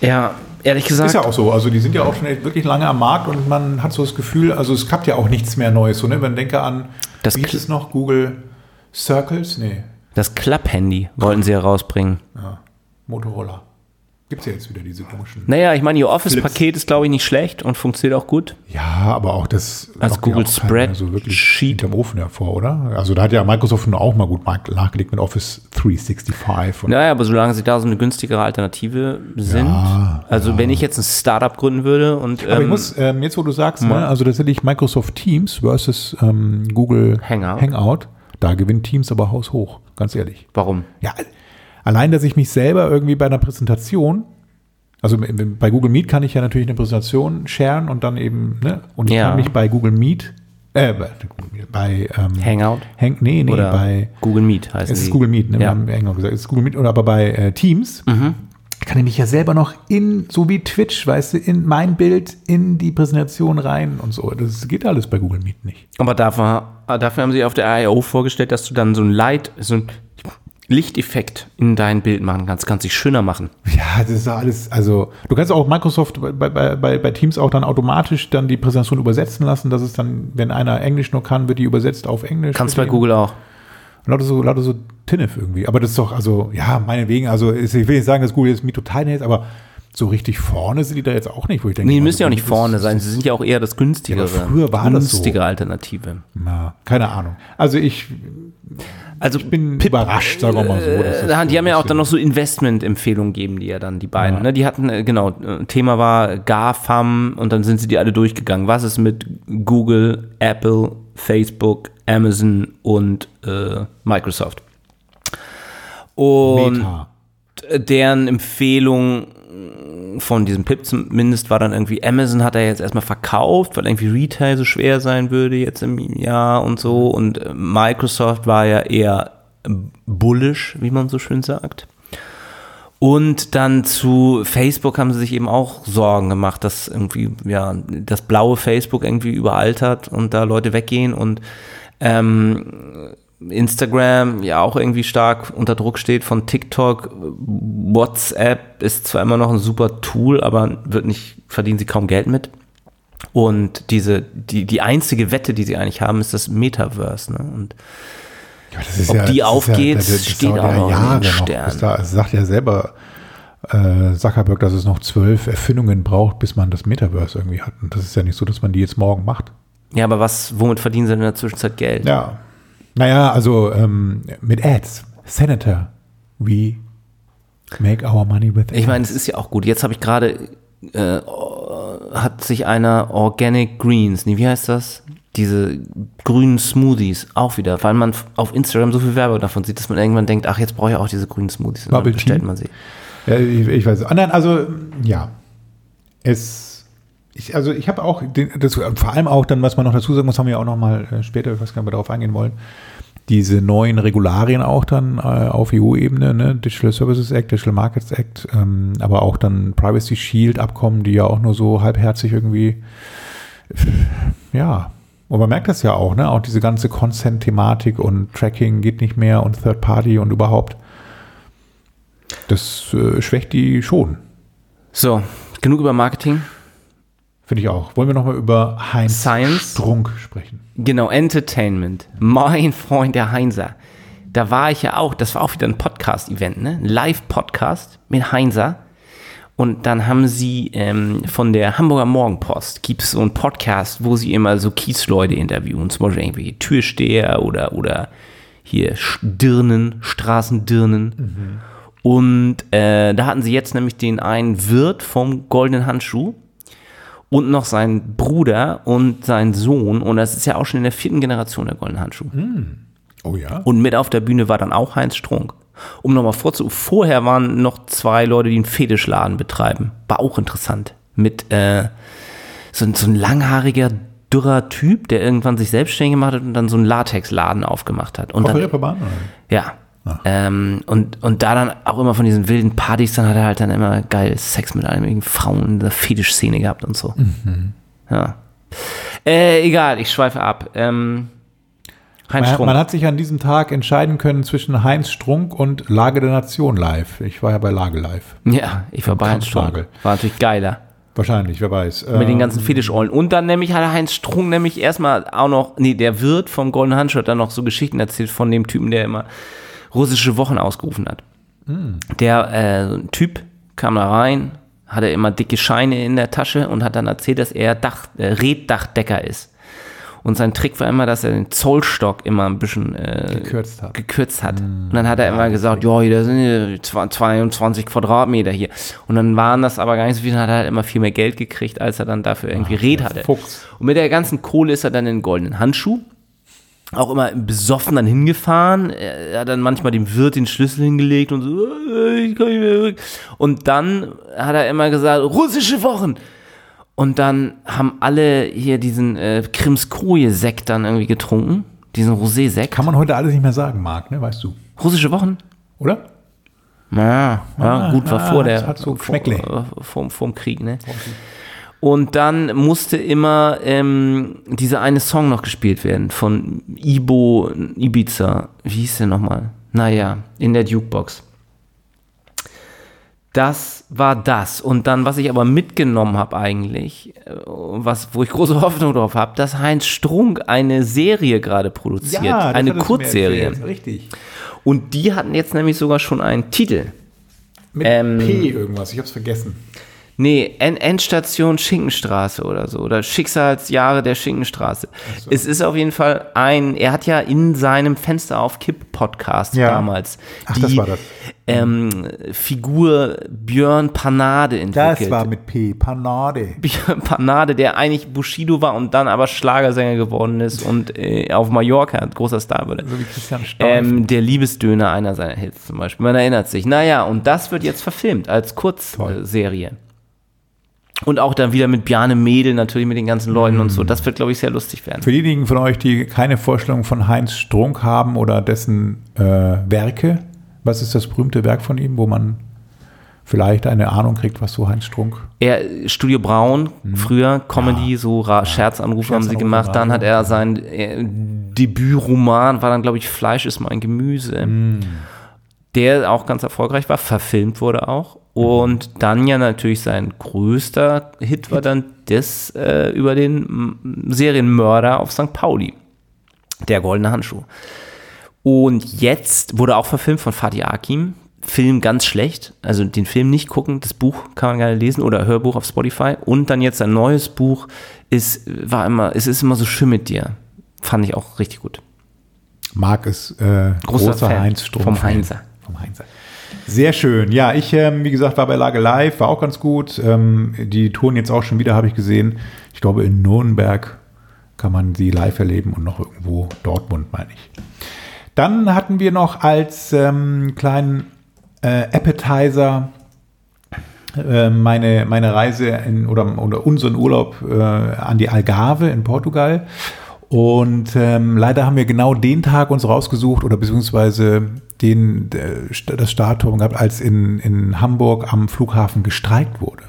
Ja, ehrlich gesagt. Ist ja auch so. Also die sind ja auch schon wirklich lange am Markt und man hat so das Gefühl, also es klappt ja auch nichts mehr Neues. So, ne? Wenn denke an, Das wie es noch? Google Circles? Nee, Das Klapp-Handy wollten sie herausbringen. ja. Motorola. Gibt es ja jetzt wieder diese komischen. Naja, ich meine, ihr Office-Paket ist, glaube ich, nicht schlecht und funktioniert auch gut. Ja, aber auch das Als lockt ja Google Spread so wirklich Sheet. hinterm Ofen hervor, oder? Also da hat ja Microsoft nun auch mal gut nachgelegt mit Office 365. Und Naja, aber solange sie da so eine günstigere Alternative sind. Ja, also, wenn ich jetzt ein Startup gründen würde und. Aber ich ähm, muss, ähm, jetzt wo du sagst, ne, also tatsächlich Microsoft Teams versus ähm, Google Hangout. Hangout, da gewinnt Teams aber haushoch, ganz ehrlich. warum? Ja, allein, dass ich mich selber irgendwie bei einer Präsentation, also bei Google Meet kann ich ja natürlich eine Präsentation sharen und dann eben, ne, und ich Ja. kann mich bei Google Meet, äh, bei, bei ähm, Hangout? Hang, nee, nee, Oder bei, Google Meet heißt es ist sie. Google Meet, ne, wir Ja. haben Hangout gesagt, es ist Google Meet, oder aber bei äh, Teams, Mhm. kann ich mich ja selber noch in, so wie Twitch, weißt du, in mein Bild, in die Präsentation rein und so. Das geht alles bei Google Meet nicht. Aber dafür, dafür haben sie auf der I.O. vorgestellt, dass du dann so ein Light, so ein Lichteffekt in dein Bild machen kannst. Kannst dich schöner machen. Ja, das ist alles, also du kannst auch Microsoft bei, bei, bei, Teams auch dann automatisch dann die Präsentation übersetzen lassen, dass es dann, wenn einer Englisch nur kann, wird die übersetzt auf Englisch. Kannst bei Google auch. Lauter so, lauter so Tinnef irgendwie. Aber das ist doch, also, ja, meinetwegen, also ich will nicht sagen, dass Google jetzt mir total ist, aber so richtig vorne sind die da jetzt auch nicht, wo ich denke. Nee, die also, müssen ja auch nicht vorne sein. Sie sind ja auch eher das günstigere. Ja, früher war das so. günstige Alternative. Na, keine Ahnung. Also ich Also bin überrascht, sagen wir mal so. Äh, die so haben ja auch dann noch so Investment-Empfehlungen gegeben, die ja dann, die beiden. Ja. Ne? Die hatten, äh, genau, Thema war GAFAM und dann sind sie die alle durchgegangen. Was ist mit Google, Apple, Facebook, Amazon und äh, Microsoft? Und Meta. deren Empfehlung von diesem Pip zumindest war dann irgendwie, Amazon hat er jetzt erstmal verkauft, weil irgendwie Retail so schwer sein würde jetzt im Jahr und so. Und äh, Microsoft war ja eher bullish, wie man so schön sagt. Und dann zu Facebook haben sie sich eben auch Sorgen gemacht, dass irgendwie, ja, das blaue Facebook irgendwie überaltert und da Leute weggehen und ähm, Instagram ja auch irgendwie stark unter Druck steht von TikTok. WhatsApp ist zwar immer noch ein super Tool, aber wird nicht, verdienen sie kaum Geld mit. Und diese, die, die einzige Wette, die sie eigentlich haben, ist das Metaverse. Ne? Und Ja, Ob ja- die aufgeht, das- das steht auch ja noch in den Jahre. Sternen. bis Da, das sagt ja selber äh, Zuckerberg, dass es noch zwölf Erfindungen braucht, bis man das Metaverse irgendwie hat. Und das ist ja nicht so, dass man die jetzt morgen macht. Ja, aber was, womit verdienen sie in der Zwischenzeit Geld? Ja. Naja, also ähm, mit Ads. Senator, we make our money with ads. Ich meine, es ist ja auch gut. Jetzt habe ich gerade, äh, hat sich einer Organic Greens, nee, wie heißt das? Diese grünen Smoothies auch wieder, weil man auf Instagram so viel Werbung davon sieht, dass man irgendwann denkt, ach, jetzt brauche ich auch diese grünen Smoothies. Und Bubble dann bestellt Tea? man sie. Ja, ich, ich weiß. Nein, also ja, es. Ich, also ich habe auch, den, das, vor allem auch dann, was man noch dazu sagen muss, haben wir auch noch mal äh, später, ich weiß wir darauf eingehen wollen, diese neuen Regularien auch dann äh, auf EU-Ebene, ne? Digital Services Act, Digital Markets Act, ähm, aber auch dann Privacy Shield Abkommen, die ja auch nur so halbherzig irgendwie, ja, und man merkt das ja auch, ne? Auch diese ganze Consent-Thematik und Tracking geht nicht mehr und Third Party und überhaupt. Das äh, schwächt die schon, So, genug über Marketing. Finde ich auch. Wollen wir nochmal über Heinz Science? Strunk sprechen? Genau, Entertainment. Mein Freund der Heinzer. Da war ich ja auch, das war auch wieder ein Podcast-Event, ne? Ein Live-Podcast mit Heinzer. Und dann haben sie ähm, von der Hamburger Morgenpost, gibt es so einen Podcast, wo sie immer so Kiesleute interviewen, zum Beispiel irgendwelche Türsteher oder, oder hier Dirnen, Straßendirnen. Und äh, da hatten sie jetzt nämlich den einen Wirt vom Goldenen Handschuh und noch seinen Bruder und seinen Sohn. Und das ist ja auch schon in der vierten Generation der Goldenen Handschuh. Oh ja. Und mit auf der Bühne war dann auch Heinz Strunk. Um nochmal vorzu, vorher waren noch zwei Leute, die einen Fetischladen betreiben. War auch interessant. Mit äh, so, ein- so ein langhaariger, dürrer Typ, der irgendwann sich selbstständig gemacht hat und dann so einen Latexladen aufgemacht hat. Und Auf dann, Reeperbahn? ja. Ähm, und, und da dann auch immer von diesen wilden Partys, dann hat er halt dann immer geil Sex mit allen Frauen in der Fetischszene gehabt und so. Ja. Äh, egal, ich schweife ab. Ähm, Heinz Man, Strunk. man hat sich an diesem Tag entscheiden können zwischen Heinz Strunk und Lage der Nation live. Ich war ja bei Lage live. ja, ich war bei Heinz Strunk. War natürlich geiler. Wahrscheinlich, wer weiß. Mit den Ähm, ganzen Fetischollen. Und dann nämlich hat Heinz Strunk nämlich erstmal auch noch, nee, der Wirt vom Golden Handschuh hat dann noch so Geschichten erzählt von dem Typen, der immer russische Wochen ausgerufen hat. Der, äh, Typ kam da rein, hatte immer dicke Scheine in der Tasche und hat dann erzählt, dass er Dach, äh, Reddachdecker ist. Und sein Trick war immer, dass er den Zollstock immer ein bisschen äh, Gekürzt hat. gekürzt hat. Und dann hat er immer gesagt, ja, da sind hier zwa- 22 Quadratmeter hier. Und dann waren das aber gar nicht so viel, dann hat er halt immer viel mehr Geld gekriegt, als er dann dafür irgendwie Red hatte. Fuchs. Und mit der ganzen Kohle ist er dann in den goldenen Handschuh. Auch immer besoffen dann hingefahren. Er hat dann manchmal dem Wirt den Schlüssel hingelegt und so, äh, ich kann nicht mehr zurück. Und dann hat er immer gesagt, russische Wochen. Und dann haben alle hier diesen äh, Krimskoje-Sekt dann irgendwie getrunken. Diesen Rosé-Sekt. Kann man heute alles nicht mehr sagen, Marc, ne? Weißt du. Russische Wochen? Oder? Ja, ja gut, war ah, vor das der, hat so vor, Geschmäckle. äh, vom, vom Krieg, ne? Und dann musste immer ähm, dieser eine Song noch gespielt werden von Ibo Ibiza. Wie hieß der nochmal? Naja, in der Jukebox. Das war das. Und dann, was ich aber mitgenommen habe eigentlich, äh, was, wo ich große Hoffnung drauf habe, dass Heinz Strunk eine Serie gerade produziert. das eine Kurzserie. Richtig. Und die hatten jetzt nämlich sogar schon einen Titel. Mit Ähm, P irgendwas, ich hab's vergessen. Nee, End Endstation Schinkenstraße oder so. Oder Schicksalsjahre der Schinkenstraße. Es ist auf jeden Fall ein, er hat ja in seinem Fenster auf Kipp-Podcast Ja. damals Ach, die das war das. Ähm, Figur Björn Panade entwickelt. Das war mit P. Panade. Björn Panade, der eigentlich Bushido war und dann aber Schlagersänger geworden ist und äh, auf Mallorca ein großer Star wurde. So wie Christian Steifen. Ähm, der Liebesdöner, einer seiner Hits zum Beispiel. Man erinnert sich. Naja, und das wird jetzt verfilmt als Kurzserie. Und auch dann wieder mit Bjarne Mädel, natürlich mit den ganzen Leuten und so. Das wird, glaube ich, sehr lustig werden. Für diejenigen von euch, die keine Vorstellung von Heinz Strunk haben oder dessen äh, Werke, was ist das berühmte Werk von ihm, wo man vielleicht eine Ahnung kriegt, was so Heinz Strunk. Er, Studio Braun, früher Comedy, so Ra Scherzanrufe haben sie gemacht. Dann hat er sein äh, Debütroman, war dann, glaube ich, Fleisch ist mein Gemüse. Der auch ganz erfolgreich war, verfilmt wurde auch. Und dann ja natürlich sein größter Hit war dann das äh, über den Serienmörder auf St. Pauli. Der goldene Handschuh. Und jetzt wurde auch verfilmt von Fatih Akim. Film ganz schlecht. Also den Film nicht gucken, das Buch kann man gerne lesen oder Hörbuch auf Spotify. Und dann jetzt ein neues Buch ist, war immer, es ist immer so schön mit dir. Fand ich auch richtig gut. Marc ist äh, Großer großer, Heinz Sturm. vom Heinzer. Vom Heinzer. Sehr schön. Ja, ich, ähm, wie gesagt, war bei Lage Live, war auch ganz gut. Ähm, die touren jetzt auch schon wieder, habe ich gesehen. Ich glaube, in Nürnberg kann man sie live erleben und noch irgendwo Dortmund, meine ich. Dann hatten wir noch als ähm, kleinen äh, Appetizer äh, meine, meine Reise in, oder, oder unseren Urlaub äh, an die Algarve in Portugal. Und ähm, leider haben wir genau den Tag uns rausgesucht oder beziehungsweise den, das Startturm gehabt, als in, in Hamburg am Flughafen gestreikt wurde.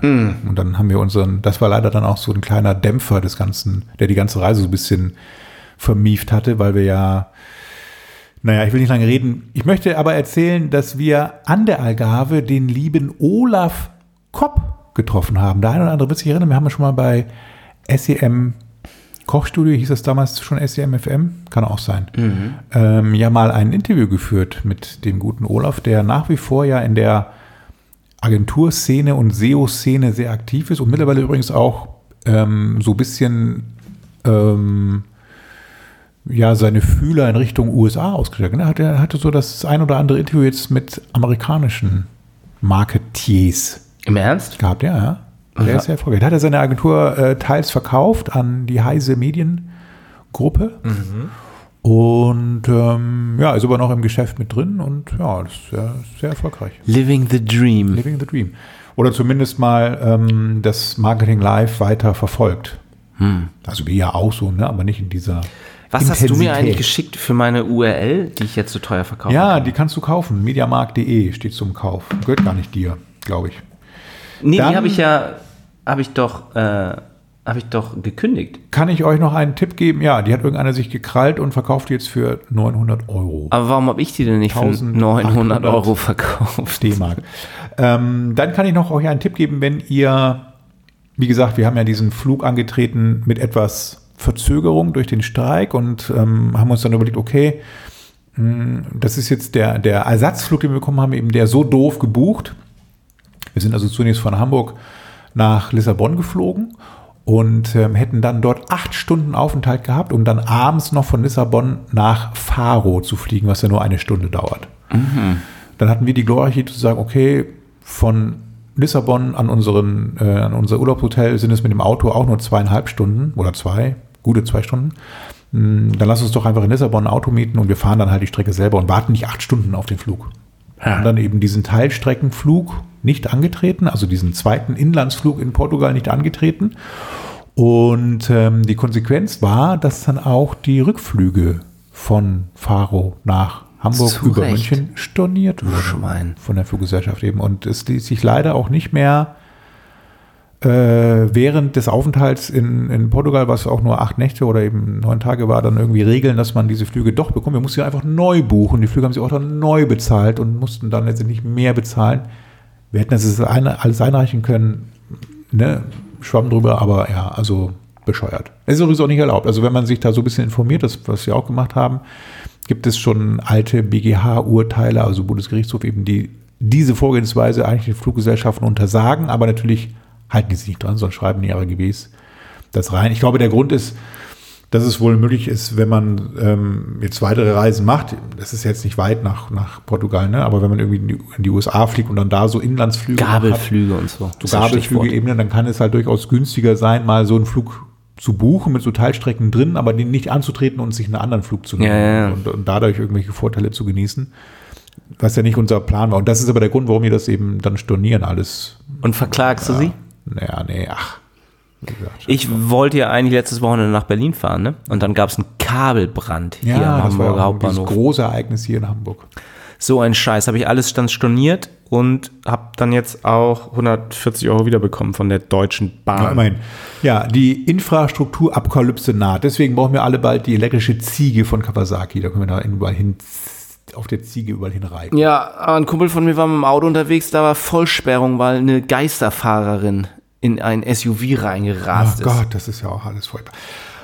Und dann haben wir unseren, das war leider dann auch so ein kleiner Dämpfer des Ganzen, der die ganze Reise so ein bisschen vermieft hatte, weil wir ja, naja, ich will nicht lange reden. Ich möchte aber erzählen, dass wir an der Algarve den lieben Olaf Kopp getroffen haben. Der eine oder andere wird sich erinnern, wir haben ja schon mal bei SEM Kochstudio, hieß das damals schon SEM FM? Kann auch sein. Ähm, ja, mal ein Interview geführt mit dem guten Olaf, der nach wie vor ja in der Agenturszene und SEO-Szene sehr aktiv ist und mittlerweile übrigens auch ähm, so ein bisschen ähm, ja, seine Fühler in Richtung USA ausgestreckt. Er hatte, hatte so das ein oder andere Interview jetzt mit amerikanischen Marketiers Im Ernst? gehabt, ja, ja. Der ist sehr erfolgreich. Da hat er seine Agentur äh, teils verkauft an die Heise Mediengruppe. Und ähm, ja, ist aber noch im Geschäft mit drin und ja, ist sehr, sehr erfolgreich. Living the Dream. Living the Dream. Oder zumindest mal ähm, das Marketing Live weiter verfolgt. Also wir ja auch so, ne? aber nicht in dieser. Hm. Was hast du mir Intensität. eigentlich geschickt für meine URL, die ich jetzt so teuer verkaufe? Ja, die kannst du kaufen. Mediamarkt.de steht zum Kauf. Gehört gar nicht dir, glaube ich. nee, dann- die habe ich ja, habe ich doch, äh, habe ich doch gekündigt. Kann ich euch noch einen Tipp geben? Ja, die hat irgendeiner sich gekrallt und verkauft jetzt für 900 Euro. Aber warum habe ich die denn nicht für 1800 900 Euro verkauft? D-Mark. ähm, dann kann ich noch euch einen Tipp geben, wenn ihr, wie gesagt, wir haben ja diesen Flug angetreten mit etwas Verzögerung durch den Streik und ähm, haben uns dann überlegt, okay, mh, das ist jetzt der, der Ersatzflug, den wir bekommen haben, eben der so doof gebucht. Wir sind also zunächst von Hamburg nach Lissabon geflogen und ähm, hätten dann dort acht Stunden Aufenthalt gehabt, um dann abends noch von Lissabon nach Faro zu fliegen, was ja nur eine Stunde dauert. Dann hatten wir die Glorreichkeit zu sagen, okay, von Lissabon an, unseren, äh, an unser Urlaubshotel sind es mit dem Auto auch nur zweieinhalb Stunden oder zwei, gute zwei Stunden. Hm, Dann lass uns doch einfach in Lissabon ein Auto mieten und wir fahren dann halt die Strecke selber und warten nicht acht Stunden auf den Flug. Ja. Und dann eben diesen Teilstreckenflug nicht angetreten, also diesen zweiten Inlandsflug in Portugal nicht angetreten. Und ähm, die Konsequenz war, dass dann auch die Rückflüge von Faro nach Hamburg Zu über. München storniert wurden Schwein. von der Fluggesellschaft eben. Und es ließ sich leider auch nicht mehr während des Aufenthalts in, in Portugal, was auch nur acht Nächte oder eben neun Tage war, dann irgendwie regeln, dass man diese Flüge doch bekommt. Wir mussten sie einfach neu buchen. Die Flüge haben sie auch dann neu bezahlt und mussten dann letztendlich mehr bezahlen. Wir hätten das alles einreichen können, ne? Schwamm drüber, aber ja, also bescheuert. Es ist übrigens auch nicht erlaubt. Also wenn man sich da so ein bisschen informiert, das, was wir auch gemacht haben, gibt es schon alte BGH-Urteile, also Bundesgerichtshof eben, die diese Vorgehensweise eigentlich den Fluggesellschaften untersagen, aber natürlich halten die sich nicht dran, sondern schreiben in ihre GBs das rein. Ich glaube, der Grund ist, dass es wohl möglich ist, wenn man ähm, jetzt weitere Reisen macht, das ist jetzt nicht weit nach, nach Portugal, ne? aber wenn man irgendwie in die, in die USA fliegt und dann da so Inlandsflüge noch hat, Gabelflüge und so. so Gabelflüge eben, dann kann es halt durchaus günstiger sein, mal so einen Flug zu buchen mit so Teilstrecken drin, aber den nicht anzutreten und sich einen anderen Flug zu nehmen Ja, ja, ja. Und, und dadurch irgendwelche Vorteile zu genießen. Was ja nicht unser Plan war. Und das ist aber der Grund, warum wir das eben dann stornieren alles. Und verklagst du sie? Naja, nee, ach. Gesagt, Ich wollte ja eigentlich letztes Wochenende nach Berlin fahren, ne? Und dann gab es einen Kabelbrand hier ja, am das war Hamburger ja auch dieses Hauptbahnhof. große Ereignis hier in Hamburg. So ein Scheiß. Habe ich alles dann storniert und habe dann jetzt auch 140 Euro wiederbekommen von der Deutschen Ja, Bahn. immerhin. Ja, die Infrastrukturapokalypse naht. Deswegen brauchen wir alle bald die elektrische Ziege von Kawasaki. Da können wir da überall hin, auf der Ziege überall hinreiten. Ja, ein Kumpel von mir war mit dem Auto unterwegs, da war Vollsperrung, weil eine Geisterfahrerin in ein SUV reingerast ist. Gott, das ist ja auch alles furchtbar.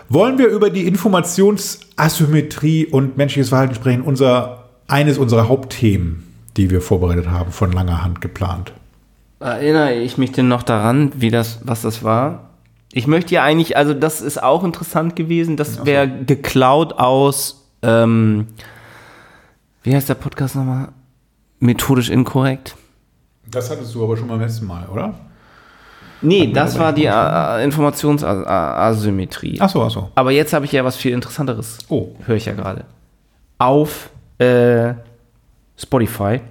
Wollen wir über die Informationsasymmetrie und menschliches Verhalten sprechen? Unser, eines unserer Hauptthemen die wir vorbereitet haben, von langer Hand geplant. Erinnere ich mich denn noch daran, wie das, was das war? Ich möchte ja eigentlich, also das ist auch interessant gewesen. Das wäre geklaut aus, ähm, wie heißt der Podcast nochmal? Methodisch inkorrekt. Das hattest du aber schon beim letzten Mal, oder? Nee, das war die Informationsasymmetrie. Ach so, ach so. Aber jetzt habe ich ja was viel interessanteres. Oh. Höre ich ja gerade. Auf äh, Spotify.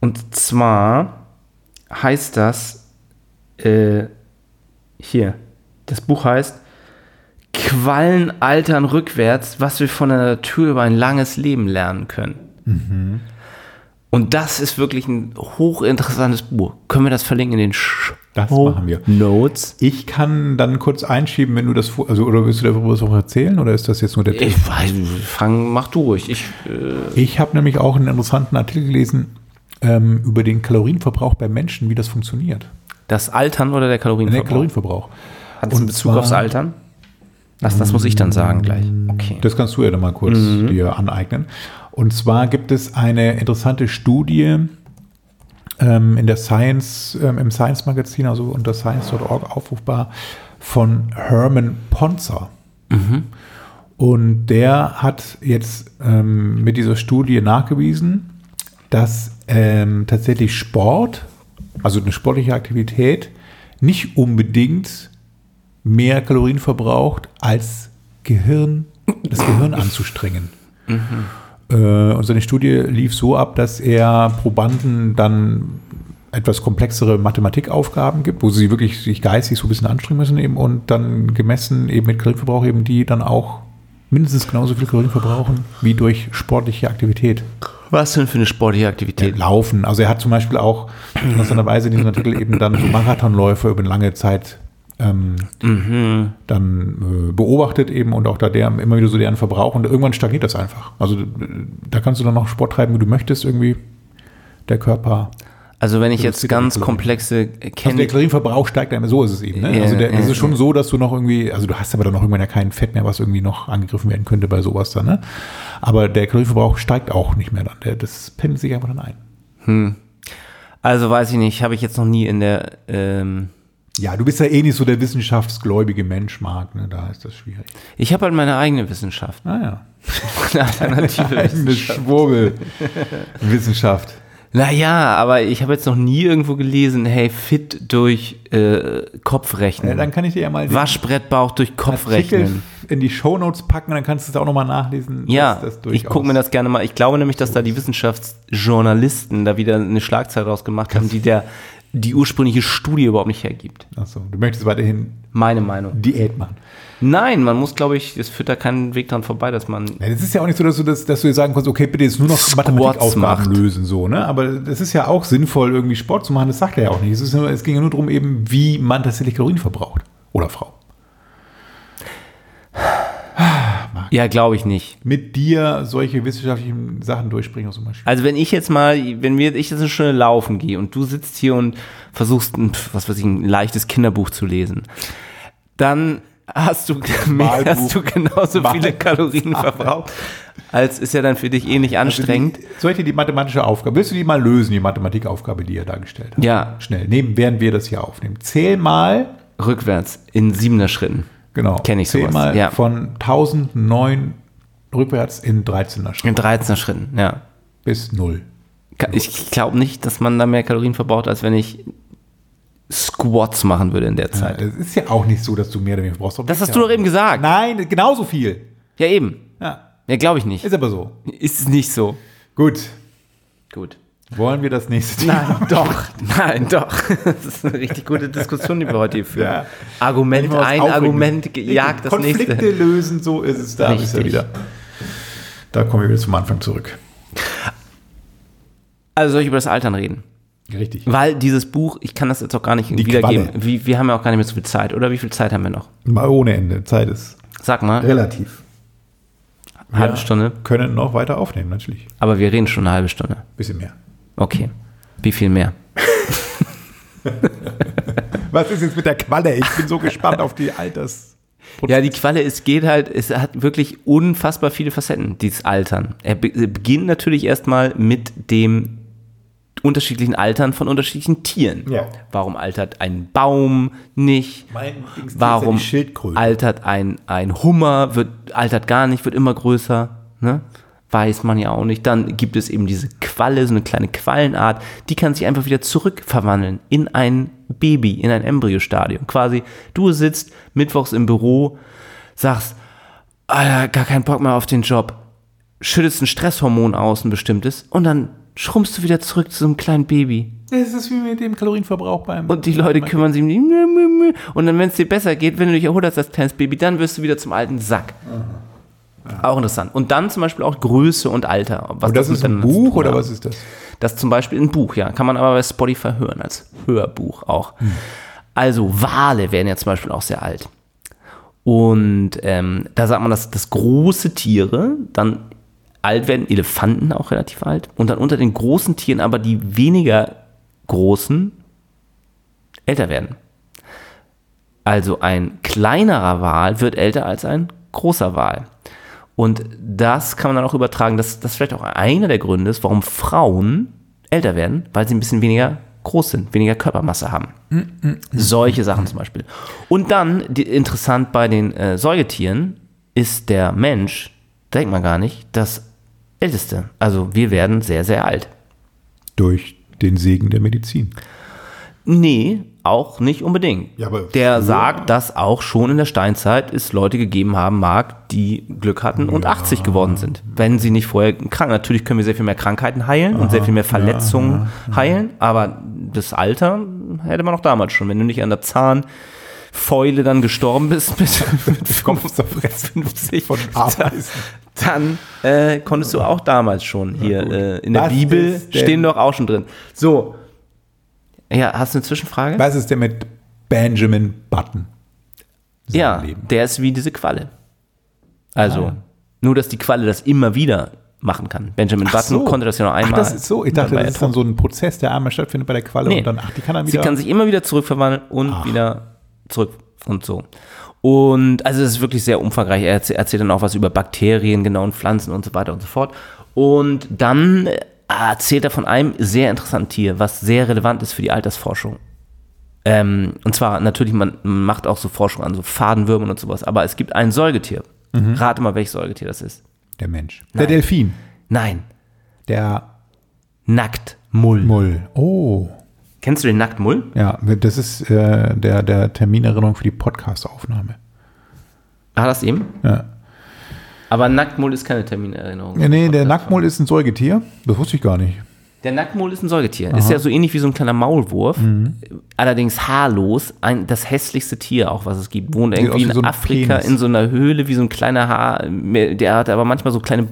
Und zwar heißt das äh, hier. Das Buch heißt Quallen altern rückwärts, was wir von der Natur über ein langes Leben lernen können. Und das ist wirklich ein hochinteressantes Buch. Können wir das verlinken in den Sh Das machen wir. Notes? Ich kann dann kurz einschieben, wenn du das vor, also oder willst du darüber was auch erzählen oder ist das jetzt nur der Tipp? Ich weiß, fang, mach du ruhig. Ich, äh, Ich habe nämlich auch einen interessanten Artikel gelesen ähm, über den Kalorienverbrauch bei Menschen, wie das funktioniert. das Altern oder der Der Kalorienverbrauch? Kalorienverbrauch. Hat es einen Und Bezug zwar- aufs Altern? Das, das muss ich dann sagen gleich. Okay. Das kannst du ja dann mal kurz dir aneignen. Und zwar gibt es eine interessante Studie ähm, in der Science, ähm, im Science Magazin, also unter science.org aufrufbar, von Herman Ponzer. Und der hat jetzt ähm, mit dieser Studie nachgewiesen, dass ähm, tatsächlich Sport, also eine sportliche Aktivität, nicht unbedingt mehr Kalorien verbraucht, als Gehirn, das Gehirn anzustrengen. Äh, und seine Studie lief so ab, dass er Probanden dann etwas komplexere Mathematikaufgaben gibt, wo sie wirklich sich geistig so ein bisschen anstrengen müssen eben und dann gemessen eben mit Kalorienverbrauch eben die dann auch mindestens genauso viel Kalorien verbrauchen wie durch sportliche Aktivität. Was denn für eine sportliche Aktivität? Laufen. Also er hat zum Beispiel auch interessanterweise in diesem Artikel eben dann so Marathonläufe über eine lange Zeit ähm, dann äh, beobachtet eben und auch da der immer wieder so deren Verbrauch und irgendwann stagniert das einfach. Also da kannst du dann noch Sport treiben, wie du möchtest irgendwie. Der Körper. Also wenn ich jetzt ganz komplexe Also der kenne, Kalorienverbrauch steigt einmal, so ist es eben. Ne? Ja, Also der, ja, es ist ja. schon so, dass du noch irgendwie, also du hast aber dann noch irgendwann ja kein Fett mehr, was irgendwie noch angegriffen werden könnte bei sowas dann. Ne? Aber der Kalorienverbrauch steigt auch nicht mehr dann. Der, das pendelt sich einfach dann ein. also weiß ich nicht, habe ich jetzt noch nie in der, ähm, Ja, du bist ja eh nicht so der wissenschaftsgläubige Mensch, Marc. Ne? Da ist das schwierig. ich habe halt meine eigene Wissenschaft. Ah ja. Eine alternative Eine Wissenschaft. Schwurbel-Wissenschaft. Naja, aber ich habe jetzt noch nie irgendwo gelesen, hey, fit durch äh, Kopfrechnen. Ja, dann kann ich dir ja mal Waschbrettbauch durch Artikel Kopfrechnen. in die Shownotes packen, dann kannst du es auch nochmal nachlesen. Ja, ich gucke mir das gerne mal. Ich glaube nämlich, dass da die Wissenschaftsjournalisten da wieder eine Schlagzeile draus gemacht haben, die der die ursprüngliche Studie überhaupt nicht hergibt. Achso, du möchtest weiterhin Meine Meinung. Diät machen. Nein, man muss, glaube ich, es führt da keinen Weg dran vorbei, dass man. Ja, das ist ja auch nicht so, dass du, das, dass du dir sagen kannst, okay, bitte jetzt nur noch Mathematikaufgaben lösen, so, ne? Aber das ist ja auch sinnvoll, irgendwie Sport zu machen, das sagt er ja auch nicht. Es, ist nur, es ging ja nur darum, eben, wie man tatsächlich Kalorien verbraucht. Oder Frau. Ja, glaube ich nicht. Mit dir solche wissenschaftlichen Sachen durchbringen, zum Beispiel. Also wenn ich jetzt mal, wenn wir, ich jetzt eine Stunde laufen gehe und du sitzt hier und versuchst, ein, was weiß ich, ein leichtes Kinderbuch zu lesen, dann hast du, Malbuch. hast du genauso Mal- viele Kalorien verbraucht, als ist ja dann für dich eh nicht anstrengend. Die, soll ich dir die mathematische Aufgabe, willst du die mal lösen, die Mathematikaufgabe, die er dargestellt hat? Ja, Schnell, nehmen, während wir das hier aufnehmen. Zähl mal, rückwärts in siebener Schritten. Genau, Kenn ich sowas, mal ja. von 1009 rückwärts in 13er Schritt In 13er Schritten, ja. bis 0. Ka- Ich glaube nicht, dass man da mehr Kalorien verbraucht, als wenn ich Squats machen würde in der Zeit. Es ist ja auch nicht so, dass du mehr oder weniger brauchst. Das hast du doch eben gesagt. Nein, genauso viel. Ja, eben. Ja, Ja, glaube ich nicht. ist aber so. Ist es nicht so. Gut, Gut. Wollen wir das nächste Thema? doch. Nein, doch. Das ist eine richtig gute Diskussion, die wir heute hier führen. Ja. Argument, ein Aufregendes. Argument jagt das Konflikte nächste. lösen, so ist es. Da du Richtig. wieder. Da kommen wir wieder zum Anfang zurück. Also soll ich über das Altern reden? Richtig. Weil dieses Buch, ich kann das jetzt auch gar nicht Die wiedergeben. Wie, wir haben ja auch gar nicht mehr so viel Zeit, oder? Wie viel Zeit haben wir noch? Mal ohne Ende. Zeit ist Sag mal, relativ. halbe Wir Stunde. Können noch weiter aufnehmen, natürlich. Aber wir reden schon eine halbe Stunde. Bisschen mehr. Okay. Wie viel mehr? Was ist jetzt mit der Qualle? Ich bin so gespannt auf die Alters. Ja, die Qualle, es geht halt, es hat wirklich unfassbar viele Facetten, dieses Altern. Er be beginnt natürlich erstmal mit dem unterschiedlichen Altern von unterschiedlichen Tieren. Ja. Warum altert ein Baum nicht? Mein Warum ja altert ein, ein Hummer, wird, altert gar nicht, wird immer größer? Ne? Weiß man ja auch nicht. Dann gibt es eben diese Qualle, so eine kleine Quallenart, die kann sich einfach wieder zurückverwandeln in ein Baby, in ein Embryostadium. Quasi, du sitzt mittwochs im Büro, sagst, Alter, gar keinen Bock mehr auf den Job, schüttest ein Stresshormon aus, ein bestimmtes, und dann schrumpfst du wieder zurück zu so einem kleinen Baby. Das ist wie mit dem Kalorienverbrauch beim. Und die Leute kümmern sich um die. Und dann, wenn es dir besser geht, wenn du dich erholt hast als kleines Baby, dann wirst du wieder zum alten Sack. Auch interessant. Und dann zum Beispiel auch Größe und Alter. Was Und das ist ein Buch oder was ist das? Das ist zum Beispiel ein Buch, ja. Kann man aber bei Spotify hören, als Hörbuch auch. Also Wale werden ja zum Beispiel auch sehr alt. Und ähm, da sagt man, dass, dass große Tiere dann alt werden, Elefanten auch relativ alt. Und dann unter den großen Tieren aber die weniger großen älter werden. Also ein kleinerer Wal wird älter als ein großer Wal. Und das kann man dann auch übertragen, dass das vielleicht auch einer der Gründe ist, warum Frauen älter werden, weil sie ein bisschen weniger groß sind, weniger Körpermasse haben. Solche Sachen zum Beispiel. Und dann, die, interessant bei den äh, Säugetieren, ist der Mensch, denkt man gar nicht, das Älteste. Also wir werden sehr, sehr alt. Durch den Segen der Medizin. Nee, auch nicht unbedingt. Ja, der früher- sagt, dass auch schon in der Steinzeit es Leute gegeben haben mag, die Glück hatten und 80 geworden sind. Wenn sie nicht vorher krank. Natürlich können wir sehr viel mehr Krankheiten heilen und sehr viel mehr Verletzungen heilen, aber das Alter hätte man auch damals schon. Wenn du nicht an der Zahnfäule dann gestorben bist mit, mit Kopf zerfressen 50, von Ameisen. dann äh, konntest du auch damals schon hier äh, in der Was Bibel stehen doch auch schon drin. So. Ja, hast du eine Zwischenfrage? Was ist denn mit Benjamin Button? Ja, Leben. der ist wie diese Qualle. Also, Ah. nur dass die Qualle das immer wieder machen kann. Benjamin Ach Button so. konnte das ja noch Ach, einmal. das ist so. Ich dachte, das ist dann so ein Prozess, der einmal stattfindet bei der Qualle Nee. und dann, ach, die kann dann Sie wieder. kann sich immer wieder zurückverwandeln und wieder zurück und so. Und also es ist wirklich sehr umfangreich. Er erzählt, erzählt dann auch was über Bakterien, genau, und Pflanzen und so weiter und so fort. Und dann äh, erzählt er von einem sehr interessanten Tier, was sehr relevant ist für die Altersforschung. Ähm, und zwar natürlich, man macht auch so Forschung an so Fadenwürmern und sowas, aber es gibt ein Säugetier. Mhm. Rate mal, welches Säugetier das ist. der Mensch. Der Delfin. Nein, Der Nacktmull. Mull. Oh. Kennst du den Nacktmull? Ja, das ist äh, der, der Terminerinnerung für die Podcast-Aufnahme. War das eben? Ja. Aber Nacktmull ist keine Terminerinnerung. Ja, nee, der Nacktmull ist ein Säugetier. Das wusste ich gar nicht. Der Nacktmull ist ein Säugetier. Ist ja so ähnlich wie so ein kleiner Maulwurf. Mhm. Allerdings haarlos. Ein, das hässlichste Tier auch, was es gibt. Wohnt irgendwie in so Afrika Penis. in so einer Höhle wie so ein kleiner Haar. Der hat aber manchmal so kleine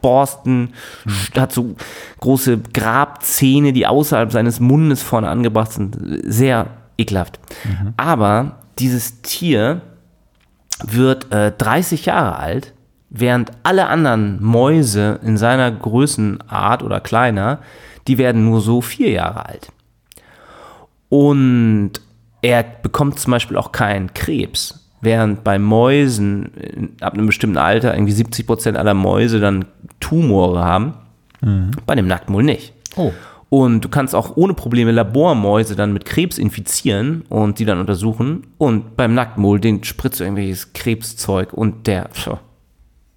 Borsten, Mhm. hat so große Grabzähne, die außerhalb seines Mundes vorne angebracht sind. Sehr ekelhaft. Mhm. Aber dieses Tier wird äh, 30 Jahre alt, während alle anderen Mäuse in seiner Größenart oder kleiner, die werden nur so vier Jahre alt. Und er bekommt zum Beispiel auch keinen Krebs, während bei Mäusen äh, ab einem bestimmten Alter irgendwie 70 Prozent aller Mäuse dann Tumore haben. Bei dem Nacktmull nicht. Oh. Und du kannst auch ohne Probleme Labormäuse dann mit Krebs infizieren und die dann untersuchen. Und beim Nacktmull, den spritzt du irgendwelches Krebszeug und der pf,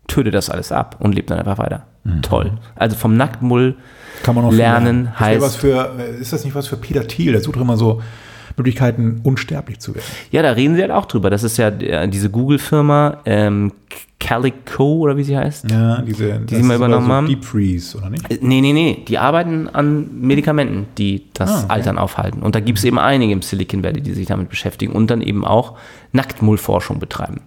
tötet das alles ab und lebt dann einfach weiter. Toll. Also vom Nacktmull lernen wäre heißt. was für, äh, ist das nicht was für Peter Thiel? Der sucht doch immer so Möglichkeiten, unsterblich zu werden. Ja, da reden sie halt auch drüber. Das ist ja äh, diese Google-Firma ähm, Calico oder wie sie heißt. Ja, diese, die sie mal übernommen haben? Deep Freeze, oder nicht? Äh, Nee, nee, nee. Die arbeiten an Medikamenten, die das Ah, okay. Altern aufhalten. Und da gibt es eben einige im Silicon Valley, die sich damit beschäftigen und dann eben auch Nacktmullforschung betreiben.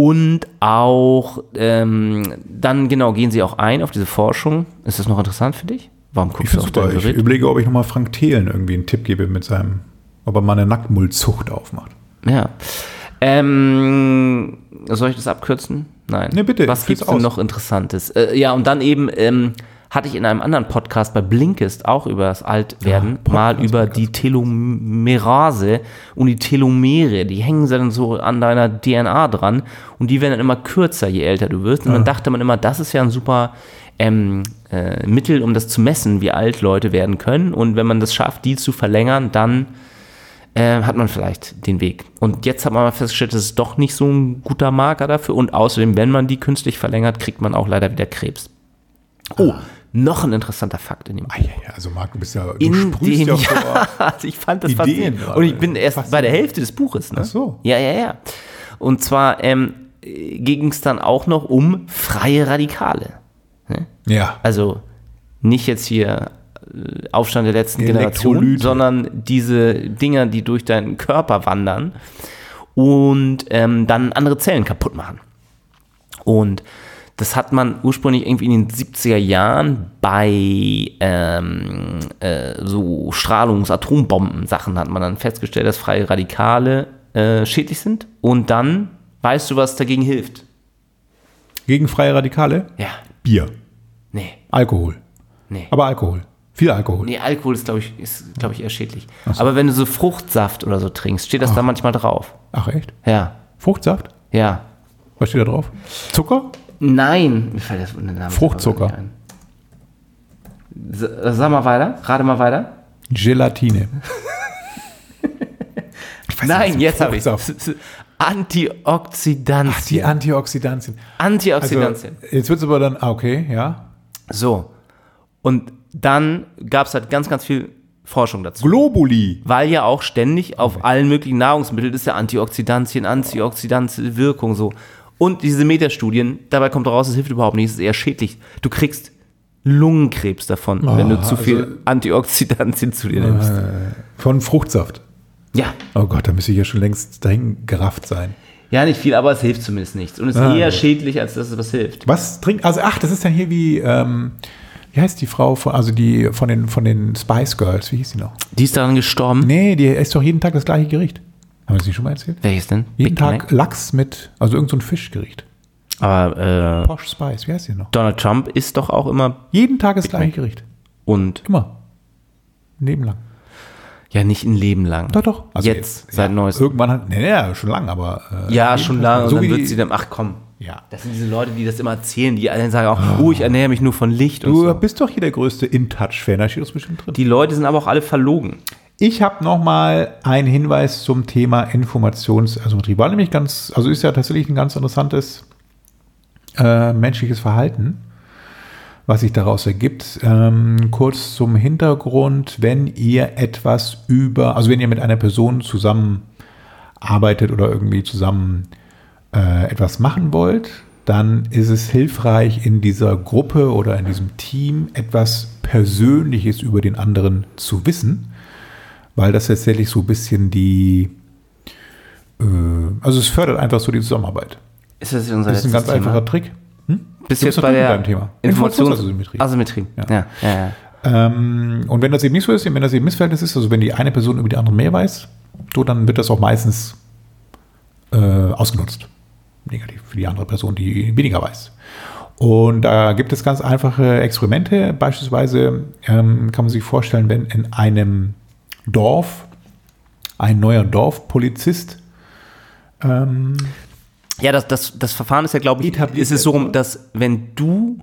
Und auch, ähm, dann genau, gehen sie auch ein auf diese Forschung. Ist das noch interessant für dich? Warum Ich guckst du finde auf super. Ich überlege, ob ich nochmal Frank Thelen irgendwie einen Tipp gebe mit seinem, ob er mal eine Nacktmullzucht aufmacht. Ja. Ähm, soll ich das abkürzen? Nein. Nee, bitte, Was gibt es denn noch Interessantes? Äh, ja, und dann eben ähm, hatte ich in einem anderen Podcast bei Blinkist auch über das Altwerden, Ah, mal über Podcast. die Telomerase und die Telomere, die hängen dann so an deiner DNA dran und die werden dann immer kürzer, je älter du wirst. Und dann dachte man immer, das ist ja ein super ähm, äh, Mittel, um das zu messen, wie alt Leute werden können. Und wenn man das schafft, die zu verlängern, dann äh, hat man vielleicht den Weg. Und jetzt hat man mal festgestellt, das ist doch nicht so ein guter Marker dafür. Und außerdem, wenn man die künstlich verlängert, kriegt man auch leider wieder Krebs. Oh, noch ein interessanter Fakt in dem Buch. Ah, ja, ja, also Marc, du bist ja, du In sprühst den, ja ja, also ich fand das Ideen faszinierend. Und ich bin erst bei der Hälfte des Buches. Ne? Ach so. Ja, ja, ja. Und zwar ähm, ging es dann auch noch um freie Radikale. Ja, Also nicht jetzt hier äh, Aufstand der letzten Generation, sondern diese Dinger, die durch deinen Körper wandern und ähm, dann andere Zellen kaputt machen. Und das hat man ursprünglich irgendwie in den 70er Jahren bei ähm, äh, so Strahlungs-Atombomben-Sachen hat man dann festgestellt, dass freie Radikale äh, schädlich sind. Und dann weißt du, was dagegen hilft. gegen freie Radikale? Ja, Bier, nee, Alkohol. nee. Aber Alkohol. Viel Alkohol. Nee, Alkohol ist, glaube ich, ist, glaub ich, eher schädlich. Aber wenn du so Fruchtsaft oder so trinkst, steht das da manchmal drauf. Ach echt? Ja, Fruchtsaft? ja. Was steht da drauf? Zucker? Nein, mir fällt das Name Fruchtzucker. S- Sag mal weiter, rate mal weiter. Gelatine. Nein, nicht, jetzt habe ich. Antioxidantien. Ach, die Antioxidantien. Also, Antioxidantien. jetzt wird es aber dann, ah, okay, ja. So. Und dann gab es halt ganz, ganz viel Forschung dazu. Globuli. Weil ja auch ständig auf allen möglichen Nahrungsmitteln ist ja Antioxidantien, Antioxidantien Wirkung so. Und diese Metastudien, dabei kommt raus, es hilft überhaupt nicht, es ist eher schädlich. Du kriegst Lungenkrebs davon, wenn du zu viel also- Antioxidantien zu dir nimmst. Von Fruchtsaft. Ja. Oh Gott, da müsste ich ja schon längst dahin gerafft sein. Ja, nicht viel, aber es hilft zumindest nichts. Und es ist Ah, eher gut. schädlich, als dass es was hilft. Was trinkt, also ach, das ist dann hier wie, ähm, wie heißt die Frau von, also die von den, von den Spice Girls, wie hieß die noch? Die ist daran gestorben. Nee, die isst doch jeden Tag das gleiche Gericht. Haben wir das nicht schon mal erzählt? Welches denn? Jeden Big Tag Mac? Lachs mit, also irgendein so ein Fischgericht. Aber äh, Posh Spice, wie heißt die noch? Donald Trump isst doch auch immer Jeden Tag das gleiche Gericht. und Immer. Ein Leben lang. ja nicht ein Leben lang. Doch, doch. Also jetzt, seit neuestem. Irgendwann hat, nee, nee, schon lang, aber. äh, Ja, schon Tag. lange. Und So dann wird sie dann, ach komm. Ja. Das sind diese Leute, die das immer erzählen, die alle sagen auch, oh, ich ernähre mich nur von Licht und Du so. bist doch hier der größte In-Touch-Fan, da steht das bestimmt drin. Die Leute sind aber auch alle verlogen. Ich habe nochmal einen Hinweis zum Thema Informationsasymmetrie. War nämlich ganz, also ist ja tatsächlich ein ganz interessantes äh, menschliches Verhalten, was sich daraus ergibt. Ähm, kurz zum Hintergrund, wenn ihr etwas über, also wenn ihr mit einer Person zusammenarbeitet oder irgendwie zusammen äh, etwas machen wollt, dann ist es hilfreich, in dieser Gruppe oder in diesem Team etwas Persönliches über den anderen zu wissen, weil das tatsächlich so ein bisschen die, äh, also es fördert einfach so die Zusammenarbeit. Ist das unser Das ist ein ganz Thema? einfacher Trick. Hm? Du jetzt bei der Thema. Informationsasymmetrie? Informationsasymmetrie. Ja. Ja, ja, ja. Ähm, und wenn das eben nicht so ist, wenn das eben Missverhältnis ist, also wenn die eine Person über die andere mehr weiß, so, dann wird das auch meistens äh, ausgenutzt. Negativ für die andere Person, die weniger weiß. Und da gibt es ganz einfache Experimente. Beispielsweise ähm, kann man sich vorstellen, wenn in einem Dorf ein neuer Dorfpolizist ähm, Ja, das, das, das Verfahren ist ja, glaube ich, ist es so rum, dass wenn du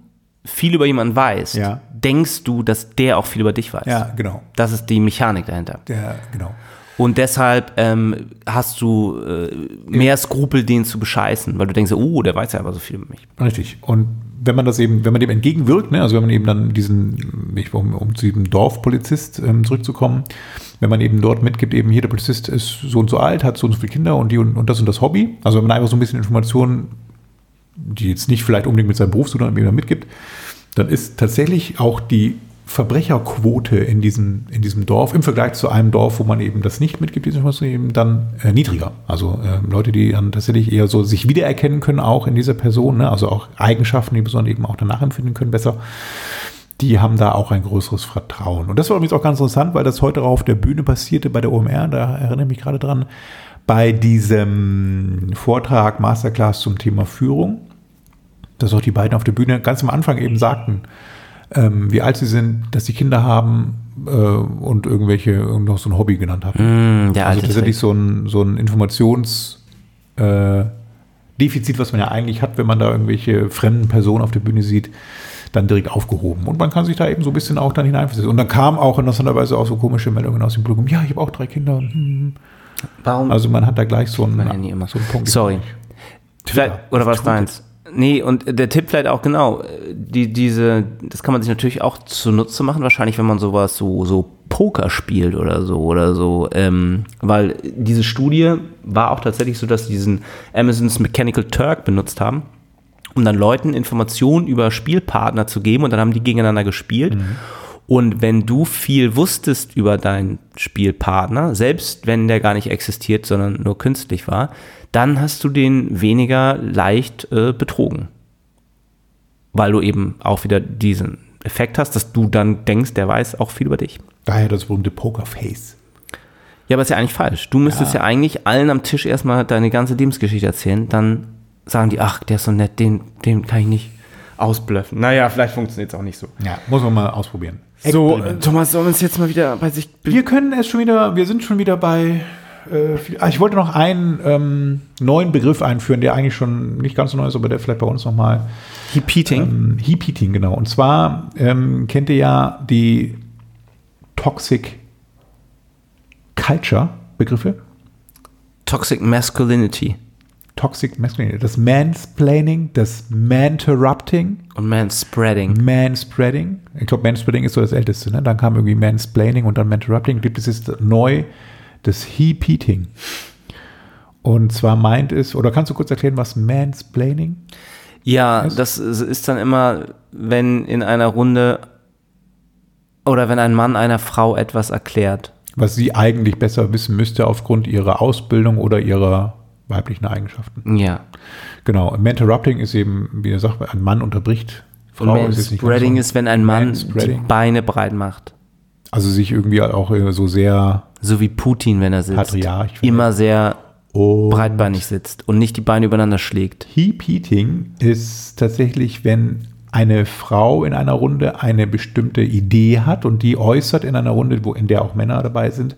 viel über jemanden weißt, Ja. denkst du, dass der auch viel über dich weiß. ja, genau. Das ist die Mechanik dahinter. Der, genau. Und deshalb ähm, hast du äh, mehr Skrupel, den zu bescheißen, weil du denkst, oh, der weiß ja aber so viel über mich. Richtig. Und wenn man das eben, wenn man dem entgegenwirkt, ne, also wenn man eben dann diesen, ich- um, um zu diesem Dorfpolizist ähm, zurückzukommen, wenn man eben dort mitgibt, eben hier der Polizist ist so und so alt, hat so und so viele Kinder und die und, und das und das Hobby, also wenn man einfach so ein bisschen Informationen, die jetzt nicht vielleicht unbedingt mit seinem Beruf zu tun haben, eben mitgibt, dann ist tatsächlich auch die Verbrecherquote in diesem, in diesem Dorf im Vergleich zu einem Dorf, wo man eben das nicht mitgibt, diese Information eben dann äh, niedriger. Also äh, Leute, die dann tatsächlich eher so sich wiedererkennen können, auch in dieser Person, ne? also auch Eigenschaften, die Personen eben auch danach empfinden können, besser, die haben da auch ein größeres Vertrauen. Und das war übrigens auch ganz interessant, weil das heute auf der Bühne passierte bei der OMR, da erinnere ich mich gerade dran, bei diesem Vortrag Masterclass zum Thema Führung, dass auch die beiden auf der Bühne ganz am Anfang eben sagten, ähm, wie alt sie sind, dass sie Kinder haben äh, und irgendwelche noch so ein Hobby genannt haben. Mm, der also tatsächlich so ein, so ein Informations äh, Defizit, was man ja eigentlich hat, wenn man da irgendwelche fremden Personen auf der Bühne sieht, dann direkt aufgehoben. Und man kann sich da eben so ein bisschen auch dann hineinversetzen. Und dann kam auch interessanterweise auch so komische Meldungen aus dem Publikum. Ja, ich habe auch drei Kinder. Hm. Warum? Also man hat da gleich so einen, so einen Punkt. Sorry. Vielleicht, oder was deins? Nee, und der Tipp vielleicht auch genau, die, diese, das kann man sich natürlich auch zunutze machen, wahrscheinlich, wenn man sowas so, so Poker spielt oder so oder so, ähm, weil diese Studie war auch tatsächlich so, dass sie diesen Amazons Mechanical Turk benutzt haben, um dann Leuten Informationen über Spielpartner zu geben und dann haben die gegeneinander gespielt. Und wenn du viel wusstest über deinen Spielpartner, selbst wenn der gar nicht existiert, sondern nur künstlich war, dann hast du den weniger leicht äh, betrogen. Weil du eben auch wieder diesen Effekt hast, dass du dann denkst, der weiß auch viel über dich. Daher das berühmte Pokerface. Ja, aber ist ja eigentlich falsch. Du müsstest ja, eigentlich allen am Tisch erstmal deine ganze Lebensgeschichte erzählen. Dann sagen die, ach, der ist so nett, den, den kann ich nicht ausblöffen. Naja, vielleicht funktioniert es auch nicht so. Ja, muss man mal ausprobieren. So, Thomas, sollen wir uns jetzt mal wieder bei sich Wir können es schon wieder, wir sind schon wieder bei. Äh, viel- ah, ich wollte noch einen ähm, neuen Begriff einführen, der eigentlich schon nicht ganz so neu ist, aber der vielleicht bei uns nochmal. Repeating? Ähm, Heap Eating, genau. Und zwar ähm, kennt ihr ja die Toxic Culture Begriffe. Toxic Masculinity Toxic Masculinity, das Mansplaining, das Manterrupting, und Manspreading. Manspreading. Ich glaube, Manspreading ist so das Älteste. Ne? Dann kam irgendwie Mansplaining und dann Manterrupting. Gibt es jetzt neu das Heap-Eating. Und zwar meint es, oder kannst du kurz erklären, was Mansplaining? Ja, Was? das ist dann immer, wenn in einer Runde oder wenn ein Mann einer Frau etwas erklärt. Was sie eigentlich besser wissen müsste aufgrund ihrer Ausbildung oder ihrer weiblichen Eigenschaften. Ja. Genau. Manterrupting ist eben, wie er sagt, ein Mann unterbricht. Und ist jetzt nicht ganz Manspreading so. ist, wenn ein Mann die. Beine breit macht. Also sich irgendwie auch äh, so sehr So wie Putin, wenn er sitzt. Patriarch. Immer sehr Und breitbeinig sitzt und nicht die Beine übereinander schlägt. Heap Eating ist tatsächlich, wenn eine Frau in einer Runde eine bestimmte Idee hat und die äußert in einer Runde, wo, in der auch Männer dabei sind,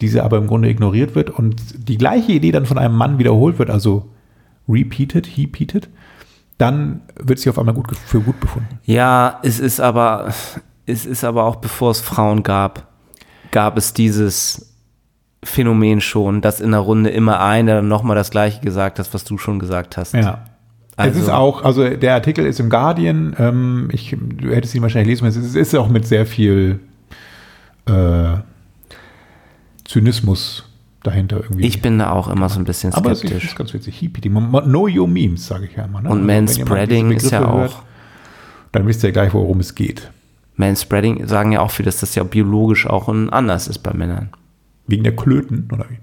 diese aber im Grunde ignoriert wird und die gleiche Idee dann von einem Mann wiederholt wird, also repeated, heaped, dann wird sie auf einmal gut, für gut befunden. Ja, es ist aber, es ist aber auch bevor es Frauen gab, gab es dieses Phänomen schon, dass in der Runde immer einer dann nochmal das Gleiche gesagt hat, was du schon gesagt hast. Ja. Also- es ist auch, also der Artikel ist im Guardian, ähm, ich, du hättest ihn wahrscheinlich lesen müssen, es ist, auch mit sehr viel äh, Zynismus dahinter irgendwie. Ich bin da auch immer so ein bisschen Aber es ist, skeptisch. ist ganz witzig. Man- Know your memes, sage ich ja immer. Ne? Und Also, Manspreading ist ja auch. hört, dann wisst ihr gleich, worum es geht. Manspreading sagen ja auch viele, dass das ja biologisch auch ein anders ist bei Männern. Wegen der Klöten, oder wie?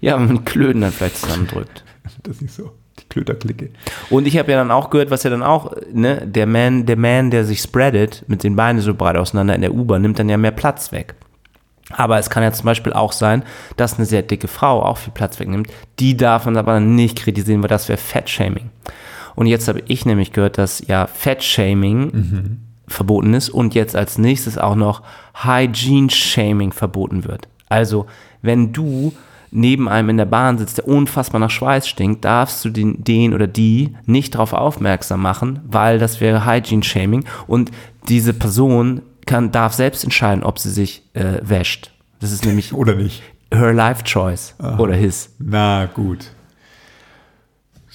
Ja, wenn man die Klöten dann vielleicht zusammendrückt. Das ist nicht so. Die Klöterklicke. Und ich habe ja dann auch gehört, was ja dann auch, ne, der Man, der Man, der sich spreadet, mit den Beinen so breit auseinander in der U-Bahn, nimmt dann ja mehr Platz weg. Aber es kann ja zum Beispiel auch sein, dass eine sehr dicke Frau auch viel Platz wegnimmt. Die darf man aber nicht kritisieren, weil das wäre Fat-Shaming. Und jetzt habe ich nämlich gehört, dass ja Fat-Shaming verboten ist und jetzt als nächstes auch noch Hygiene-Shaming verboten wird. Also, wenn du neben einem in der Bahn sitzt, der unfassbar nach Schweiß stinkt, darfst du den, den oder die nicht darauf aufmerksam machen, weil das wäre Hygiene-Shaming und diese Person kann, darf selbst entscheiden, ob sie sich äh, wäscht. Das ist nämlich Oder nicht? her life choice oder his. Na gut.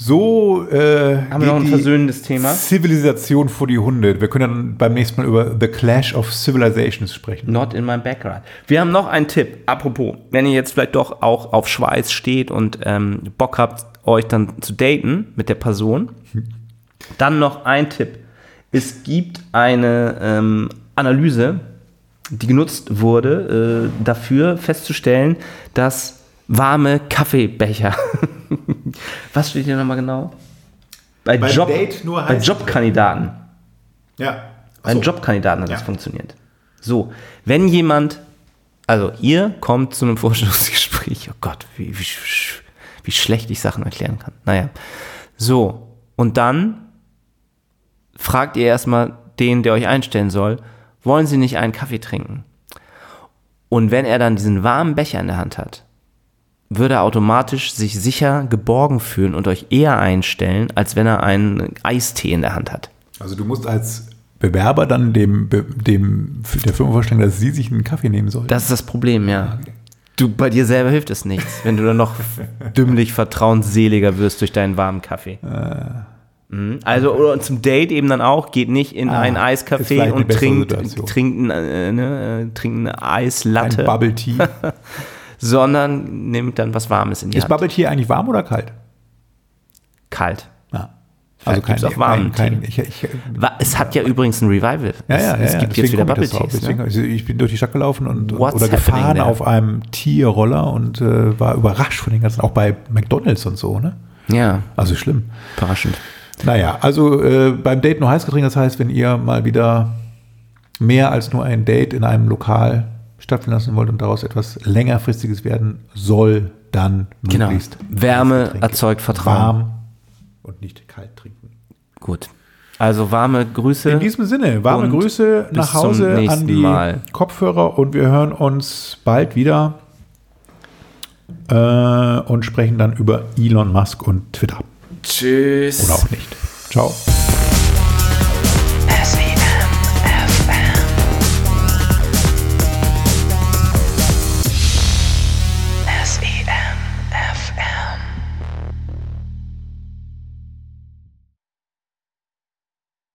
So äh, Haben wir noch ein versöhnendes Thema? Zivilisation vor die Hunde. Wir können dann beim nächsten Mal über The Clash of Civilizations sprechen. Not in my backyard. Wir haben noch einen Tipp. Apropos, wenn ihr jetzt vielleicht doch auch auf Schweiß steht und ähm, Bock habt, euch dann zu daten mit der Person, dann noch ein Tipp. Es gibt eine ähm, Analyse, die genutzt wurde, äh, dafür festzustellen, dass warme Kaffeebecher. Was steht hier nochmal genau? Bei, Beim Job, bei Jobkandidaten. Ja. Ein Jobkandidaten hat das Ja. funktioniert. So, wenn jemand, also ihr kommt zu einem Vorstellungsgespräch, oh Gott, wie, wie, wie schlecht ich Sachen erklären kann. Naja, so, und dann fragt ihr erstmal den, der euch einstellen soll, wollen Sie nicht einen Kaffee trinken? Und wenn er dann diesen warmen Becher in der Hand hat, würde er automatisch sich sicher geborgen fühlen und euch eher einstellen, als wenn er einen Eistee in der Hand hat. Also du musst als Bewerber dann dem, dem der Firma vorstellen, dass sie sich einen Kaffee nehmen soll. Das ist das Problem, ja. Du, bei dir selber hilft es nichts, wenn du dann noch dümmlich vertrauensseliger wirst durch deinen warmen Kaffee. Mhm. Also oder zum Date eben dann auch, geht nicht in Ah, ein Eiscafé und trinkt, trinkt, ein, äh, ne, äh, trinkt eine Ein Eislatte, Bubble Tea. sondern nimmt dann was Warmes in die Ist Hand. Bubble Tea eigentlich warm oder kalt? Kalt. Ja. Vielleicht gibt's auch warmen kein, Tee. ich, ich, Es hat ja übrigens ein Revival. ja, ja, es, ja, es ja, gibt jetzt wieder Bubble. Teas. Ne? also ich bin durch die Stadt gelaufen und, und oder gefahren there? auf einem Tierroller und äh, war überrascht von den ganzen, auch bei McDonalds und so, ne? Ja, Also schlimm. überraschend. Naja, also äh, beim Date nur Heißgetränk, das heißt, wenn ihr mal wieder mehr als nur ein Date in einem Lokal stattfinden lassen wollt und daraus etwas längerfristiges werden soll, dann Genau. möglichst Wärme Heißgetränke. erzeugt Vertrauen. warm und nicht kalt trinken. Gut. Also warme Grüße. In diesem Sinne, warme Grüße nach Hause an nächsten die Mal. Kopfhörer und wir hören uns bald wieder äh, und sprechen dann über Elon Musk und Twitter. Tschüss. Oder auch nicht. Ciao.